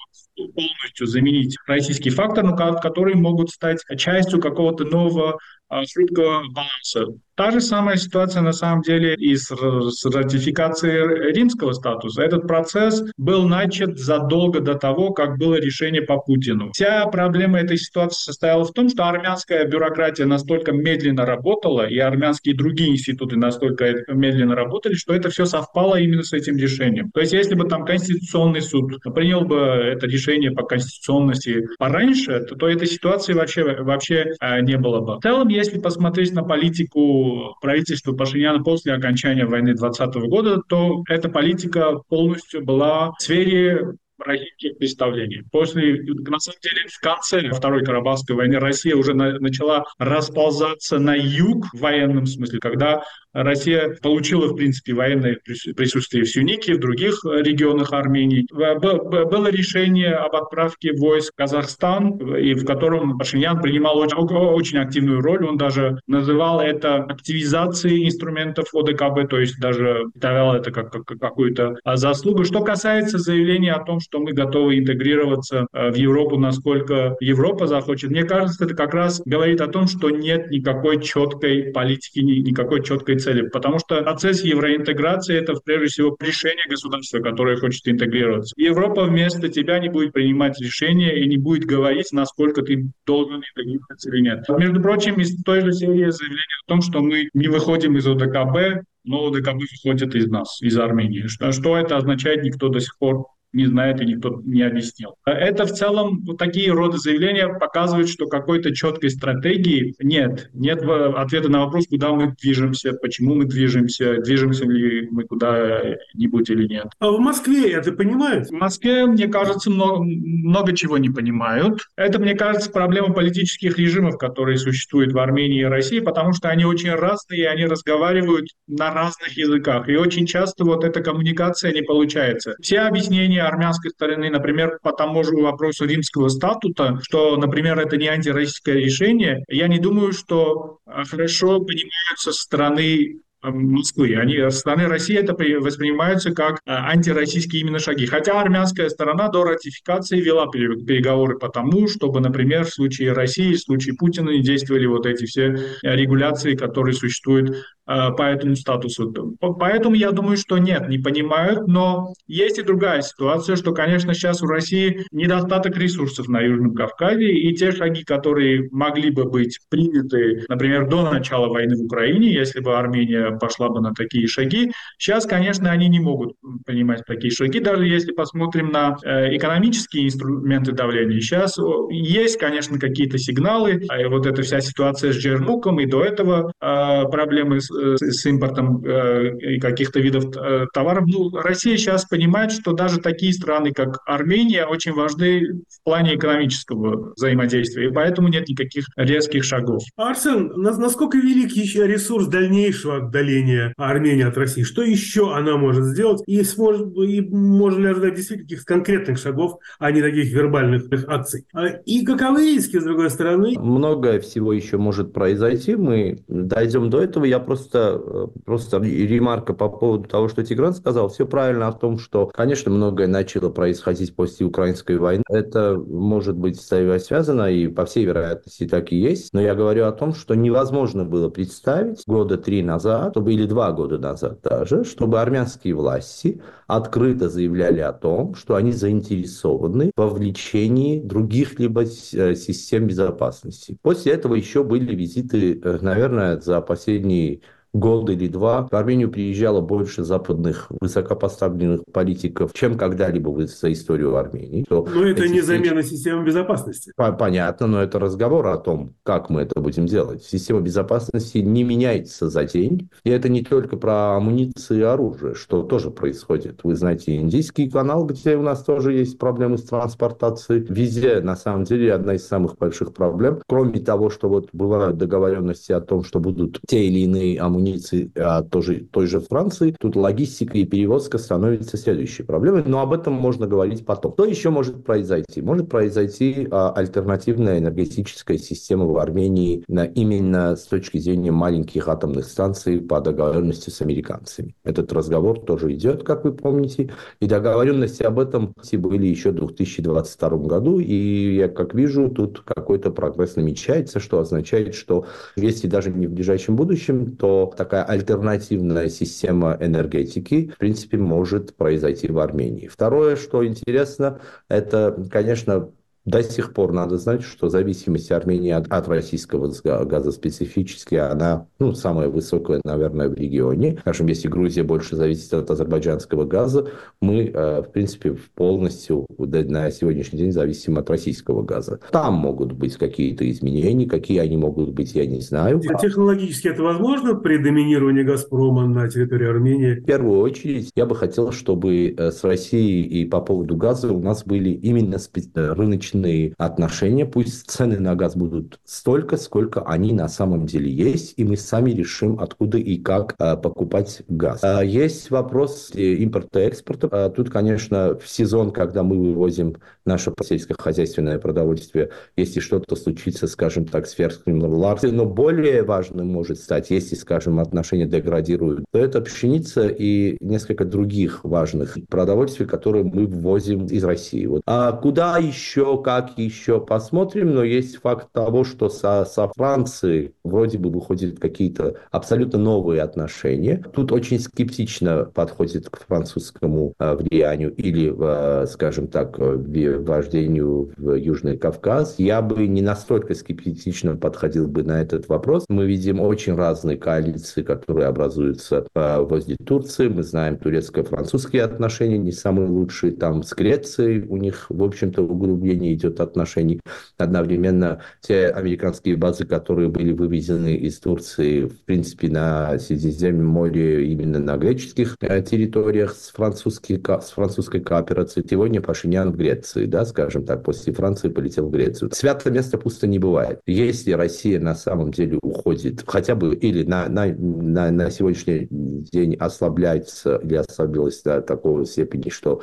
полностью заменить российский фактор, но которые могут стать частью какого-то нового жидкого а, баланса. Та же самая ситуация на самом деле и с, с ратификацией римского статуса. Этот процесс был начат задолго до того, как было решение по Путину. Вся проблема этой ситуации состояла в том, что армянская бюрократия настолько медленно работала, и армянские другие институты настолько медленно работали, что это все совпало именно с этим решением. То есть если бы там Конституционный суд принял бы это решение по конституционности пораньше, то, то этой ситуации вообще, вообще э, не было бы. В целом, если посмотреть на политику правительства Пашиняна после окончания войны 2020 года, то эта политика полностью была в сфере российских представлений. После, на самом деле, в конце Второй Карабахской войны Россия уже на, начала расползаться на юг в военном смысле, когда Россия получила, в принципе, военное присутствие в Сюнике, в других регионах Армении. Было решение об отправке войск в Казахстан, и в котором Пашинян принимал очень, очень активную роль. Он даже называл это активизацией инструментов ОДКБ, то есть даже ставил это как, как какую-то заслугу. Что касается заявления о том, что мы готовы интегрироваться в Европу, насколько Европа захочет. Мне кажется, это как раз говорит о том, что нет никакой четкой политики, никакой четкой цели. Потому что процесс евроинтеграции – это прежде всего решение государства, которое хочет интегрироваться. Европа вместо тебя не будет принимать решения и не будет говорить, насколько ты должен интегрироваться или нет. Между прочим, из той же серии заявлений о том, что мы не выходим из ОДКБ, но ОДКБ выходит из нас, из Армении. Что, что это означает, никто до сих пор не знает и никто не объяснил. Это в целом вот такие роды заявления показывают, что какой-то четкой стратегии нет. Нет ответа на вопрос, куда мы движемся, почему мы движемся, движемся ли мы куда-нибудь или нет. А в Москве это понимают? В Москве, мне кажется, много, много чего не понимают. Это, мне кажется, проблема политических режимов, которые существуют в Армении и России, потому что они очень разные, они разговаривают на разных языках. И очень часто вот эта коммуникация не получается. Все объяснения мнение армянской стороны, например, по тому же вопросу римского статута, что, например, это не антироссийское решение, я не думаю, что а, хорошо понимаются стороны Москвы. Они со стороны России это воспринимаются как а, антироссийские именно шаги. Хотя армянская сторона до ратификации вела переговоры по тому, чтобы, например, в случае России, в случае Путина не действовали вот эти все регуляции, которые существуют Э, по этому статусу. Поэтому я думаю, что нет, не понимают, но есть и другая ситуация, что, конечно, сейчас у России недостаток ресурсов на Южном Кавказе, и те шаги, которые могли бы быть приняты, например, до начала войны в Украине, если бы Армения пошла бы на такие шаги, сейчас, конечно, они не могут принимать такие шаги, даже если посмотрим на э, экономические инструменты давления. Сейчас есть, конечно, какие-то сигналы, а вот эта вся ситуация с Джермуком и до этого э, проблемы с Э, с импортом э, каких-то видов э, товаров. Ну, Россия сейчас понимает, что даже такие страны, как Армения, очень важны в плане экономического взаимодействия, и поэтому нет никаких резких шагов. Арсен, насколько велик еще ресурс дальнейшего отдаления Армении от России? Что еще она может сделать? И, сможет, и можно ли ожидать действительно каких-то конкретных шагов, а не таких вербальных акций? А, и каковы риски, с другой стороны? Многое всего еще может произойти. Мы дойдем до этого. Я просто просто, просто ремарка по поводу того, что Тигран сказал. Все правильно о том, что, конечно, многое начало происходить после украинской войны. Это может быть связано, и по всей вероятности так и есть. Но я говорю о том, что невозможно было представить года три назад, или два года назад даже, чтобы армянские власти открыто заявляли о том, что они заинтересованы в вовлечении других либо э, систем безопасности. После этого еще были визиты, э, наверное, за последние год или два в Армению приезжало больше западных высокопоставленных политиков, чем когда-либо за историю Армении. То но это не замена системы безопасности. Понятно, но это разговор о том, как мы это будем делать. Система безопасности не меняется за день. И это не только про амуниции и оружие, что тоже происходит. Вы знаете, индийский канал, где у нас тоже есть проблемы с транспортацией. Везде, на самом деле, одна из самых больших проблем. Кроме того, что вот бывают договоренности о том, что будут те или иные амуниции амуниции а, тоже, той же Франции, тут логистика и перевозка становится следующей проблемой, но об этом можно говорить потом. Что еще может произойти? Может произойти а, альтернативная энергетическая система в Армении на, именно с точки зрения маленьких атомных станций по договоренности с американцами. Этот разговор тоже идет, как вы помните, и договоренности об этом были еще в 2022 году, и я как вижу, тут какой-то прогресс намечается, что означает, что если даже не в ближайшем будущем, то такая альтернативная система энергетики, в принципе, может произойти в Армении. Второе, что интересно, это, конечно, до сих пор надо знать, что зависимость Армении от, от российского газа специфически, она ну, самая высокая, наверное, в регионе. Скажем, если Грузия больше зависит от азербайджанского газа, мы, э, в принципе, полностью на сегодняшний день зависим от российского газа. Там могут быть какие-то изменения, какие они могут быть, я не знаю. А технологически это возможно при доминировании «Газпрома» на территории Армении? В первую очередь, я бы хотел, чтобы э, с Россией и по поводу газа у нас были именно рыночные рыночные отношения, пусть цены на газ будут столько, сколько они на самом деле есть, и мы сами решим, откуда и как э, покупать газ. Э, есть вопрос импорта и экспорта. Тут, конечно, в сезон, когда мы вывозим наше сельскохозяйственное продовольствие, если что-то случится, скажем так, с ферским ларцем, но более важным может стать, если, скажем, отношения деградируют, то это пшеница и несколько других важных продовольствий, которые мы ввозим из России. Вот. А куда еще, как еще, посмотрим, но есть факт того, что со, со Францией вроде бы выходят какие-то абсолютно новые отношения. Тут очень скептично подходит к французскому э, влиянию или, э, скажем так, вождению в Южный Кавказ. Я бы не настолько скептично подходил бы на этот вопрос. Мы видим очень разные коалиции, которые образуются э, возле Турции. Мы знаем турецко-французские отношения, не самые лучшие. Там с Грецией у них, в общем-то, углубление идет отношений. Одновременно те американские базы, которые были вывезены из Турции, в принципе, на Средиземном море, именно на греческих э, территориях с, французской, с французской кооперацией. Сегодня Пашинян в Греции, да, скажем так, после Франции полетел в Грецию. Святое место пусто не бывает. Если Россия на самом деле уходит, хотя бы или на, на, на, на сегодняшний день ослабляется или ослабилась до такого степени, что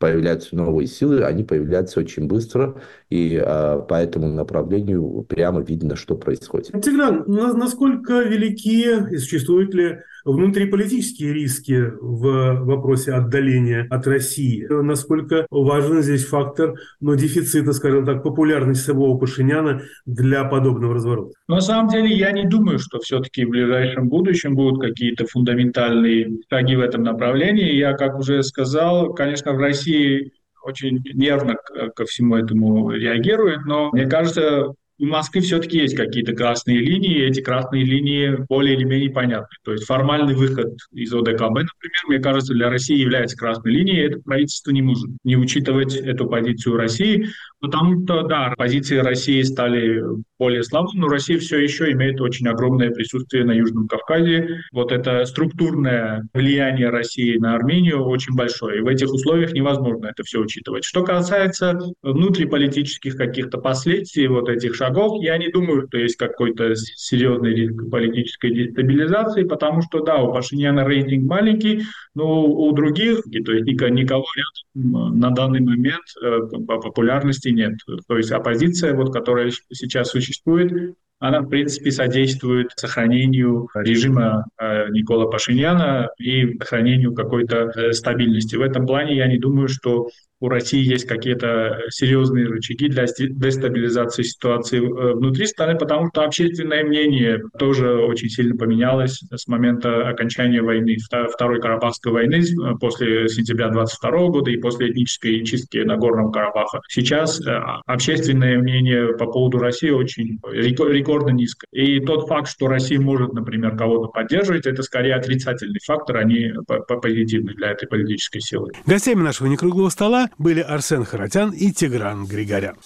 появляются новые силы, они появляются очень быстро, и а, по этому направлению прямо видно, что происходит. Тигран, насколько велики и существуют ли внутриполитические риски в вопросе отдаления от России? Насколько важен здесь фактор ну, дефицита, скажем так, популярности самого Пашиняна для подобного разворота? На самом деле я не думаю, что все-таки в ближайшем будущем будут какие-то фундаментальные шаги в этом направлении. Я, как уже сказал, конечно, в России очень нервно ко всему этому реагирует, но мне кажется, у Москвы все-таки есть какие-то красные линии, и эти красные линии более или менее понятны. То есть формальный выход из ОДКБ, например, мне кажется, для России является красной линией, это правительство не может не учитывать эту позицию России, потому что, да, позиции России стали более слабым, но Россия все еще имеет очень огромное присутствие на Южном Кавказе. Вот это структурное влияние России на Армению очень большое, и в этих условиях невозможно это все учитывать. Что касается внутриполитических каких-то последствий вот этих шагов, шагов, я не думаю, что есть какой-то серьезный риск политической дестабилизации, потому что, да, у Пашиняна рейтинг маленький, но у других, то есть никого рядом на данный момент э, по популярности нет. То есть оппозиция, вот, которая сейчас существует, она, в принципе, содействует сохранению режима э, Никола Пашиняна и сохранению какой-то э, стабильности. В этом плане я не думаю, что у России есть какие-то серьезные рычаги для дестабилизации ситуации э, внутри страны, потому что общественное мнение тоже очень сильно поменялось с момента окончания войны, Второй Карабахской войны э, после сентября 22 года и после этнической чистки на Горном Карабаха. Сейчас э, общественное мнение по поводу России очень рекордно низко. И тот факт, что Россия может, например, кого-то поддерживать, это скорее отрицательный фактор, а не позитивный для этой политической силы. Гостями нашего некруглого стола были Арсен Харатян и Тигран Григорян.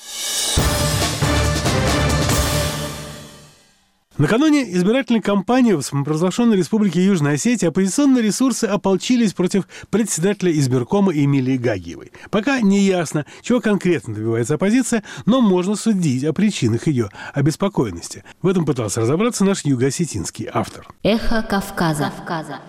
Накануне избирательной кампании в самопровозглашенной республике Южная Осетия оппозиционные ресурсы ополчились против председателя избиркома Эмилии Гагиевой. Пока не ясно, чего конкретно добивается оппозиция, но можно судить о причинах ее обеспокоенности. В этом пытался разобраться наш юго-осетинский автор. Эхо Кавказа. Кавказа.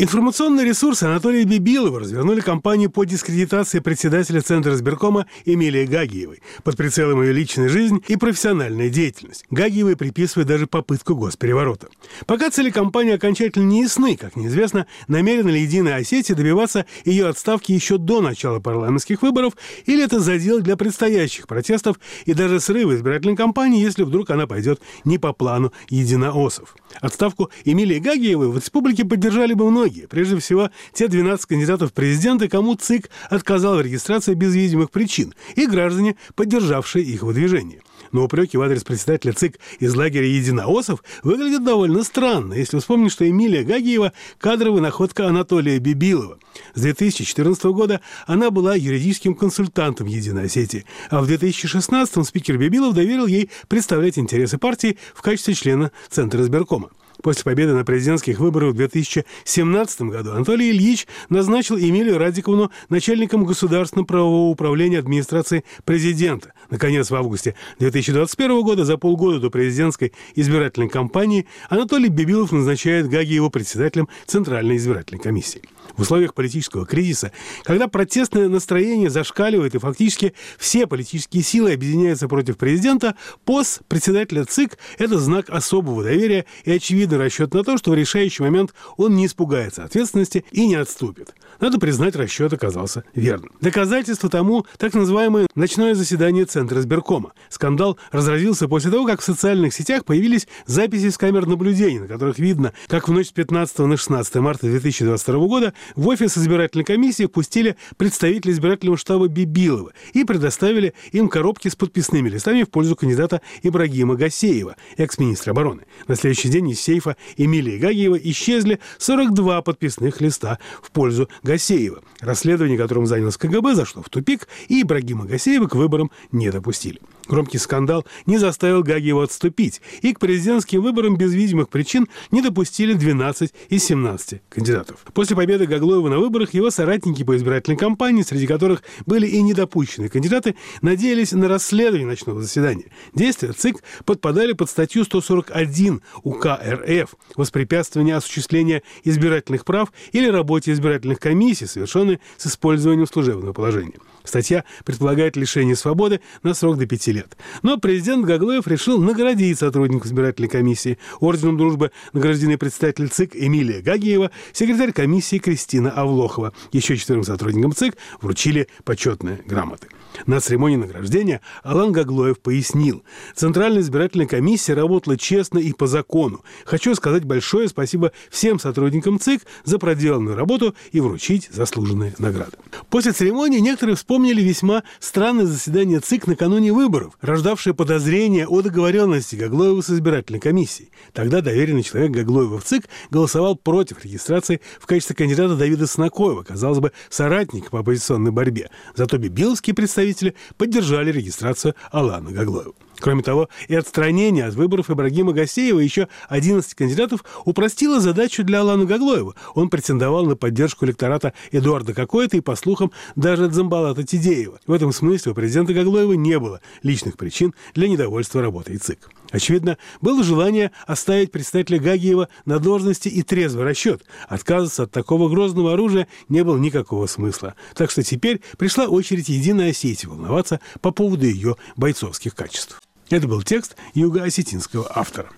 Информационные ресурсы Анатолия Бибилова развернули кампанию по дискредитации председателя Центра избиркома Эмилии Гагиевой под прицелом ее личной жизни и профессиональная деятельность. Гагиевой приписывает даже попытку госпереворота. Пока цели кампании окончательно не ясны, как неизвестно, намерена ли Единая Осетия добиваться ее отставки еще до начала парламентских выборов, или это задел для предстоящих протестов и даже срыва избирательной кампании, если вдруг она пойдет не по плану единоосов. Отставку Эмилии Гагиевой в республике поддержали бы многие многие. Прежде всего, те 12 кандидатов в президенты, кому ЦИК отказал в регистрации без видимых причин, и граждане, поддержавшие их выдвижение. Но упреки в адрес председателя ЦИК из лагеря единоосов выглядят довольно странно, если вспомнить, что Эмилия Гагиева – кадровая находка Анатолия Бибилова. С 2014 года она была юридическим консультантом Единой Осетии, а в 2016 спикер Бибилов доверил ей представлять интересы партии в качестве члена Центра избиркома. После победы на президентских выборах в 2017 году Анатолий Ильич назначил Эмилию Радиковну начальником государственного правового управления администрации президента. Наконец, в августе 2021 года, за полгода до президентской избирательной кампании, Анатолий Бибилов назначает Гаги его председателем Центральной избирательной комиссии. В условиях политического кризиса, когда протестное настроение зашкаливает и фактически все политические силы объединяются против президента, пост председателя ЦИК – это знак особого доверия и очевидный расчет на то, что в решающий момент он не испугается ответственности и не отступит. Надо признать, расчет оказался верным. Доказательство тому так называемое ночное заседание Центра избиркома. Скандал разразился после того, как в социальных сетях появились записи с камер наблюдения, на которых видно, как в ночь с 15 на 16 марта 2022 года в офис избирательной комиссии впустили представителей избирательного штаба Бибилова и предоставили им коробки с подписными листами в пользу кандидата Ибрагима Гасеева, экс-министра обороны. На следующий день из сейфа Эмилии Гагиева исчезли 42 подписных листа в пользу Гасеева. Расследование, которым занялось КГБ, зашло в тупик, и Ибрагима Гасеева к выборам не допустили. Громкий скандал не заставил Гагиева отступить, и к президентским выборам без видимых причин не допустили 12 из 17 кандидатов. После победы Гаглоева на выборах его соратники по избирательной кампании, среди которых были и недопущенные кандидаты, надеялись на расследование ночного заседания. Действия ЦИК подпадали под статью 141 УК РФ «Воспрепятствование осуществления избирательных прав или работе избирательных комиссий, совершенные с использованием служебного положения». Статья предполагает лишение свободы на срок до пяти лет. Но президент Гаглоев решил наградить сотрудников избирательной комиссии. Орденом дружбы награждены представитель ЦИК Эмилия Гагиева, секретарь комиссии Кристина Авлохова. Еще четырем сотрудникам ЦИК вручили почетные грамоты. На церемонии награждения Алан Гаглоев пояснил, Центральная избирательная комиссия работала честно и по закону. Хочу сказать большое спасибо всем сотрудникам ЦИК за проделанную работу и вручить заслуженные награды. После церемонии некоторые вспомнили весьма странное заседание ЦИК накануне выборов, рождавшее подозрения о договоренности Гаглоева с избирательной комиссией. Тогда доверенный человек Гаглоева в ЦИК голосовал против регистрации в качестве кандидата Давида Снакоева, казалось бы, соратника по оппозиционной борьбе. Зато бибиловские представители поддержали регистрацию Алана Гаглоева. Кроме того, и отстранение от выборов Ибрагима Гасеева и еще 11 кандидатов упростило задачу для Алана Гаглоева. Он претендовал на поддержку электората Эдуарда Кокоэта и, по слухам, даже от Замбалата Тидеева. В этом смысле у президента Гаглоева не было личных причин для недовольства работой ЦИК. Очевидно, было желание оставить представителя Гагиева на должности и трезвый расчет. Отказываться от такого грозного оружия не было никакого смысла. Так что теперь пришла очередь Единой Осетии волноваться по поводу ее бойцовских качеств. Это был текст юго-осетинского автора.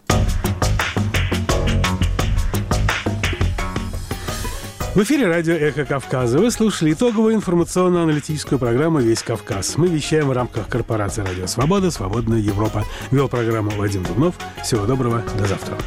В эфире радио «Эхо Кавказа». Вы слушали итоговую информационно-аналитическую программу «Весь Кавказ». Мы вещаем в рамках корпорации «Радио Свобода. Свободная Европа». Вел программу Вадим Дубнов. Всего доброго. До завтра.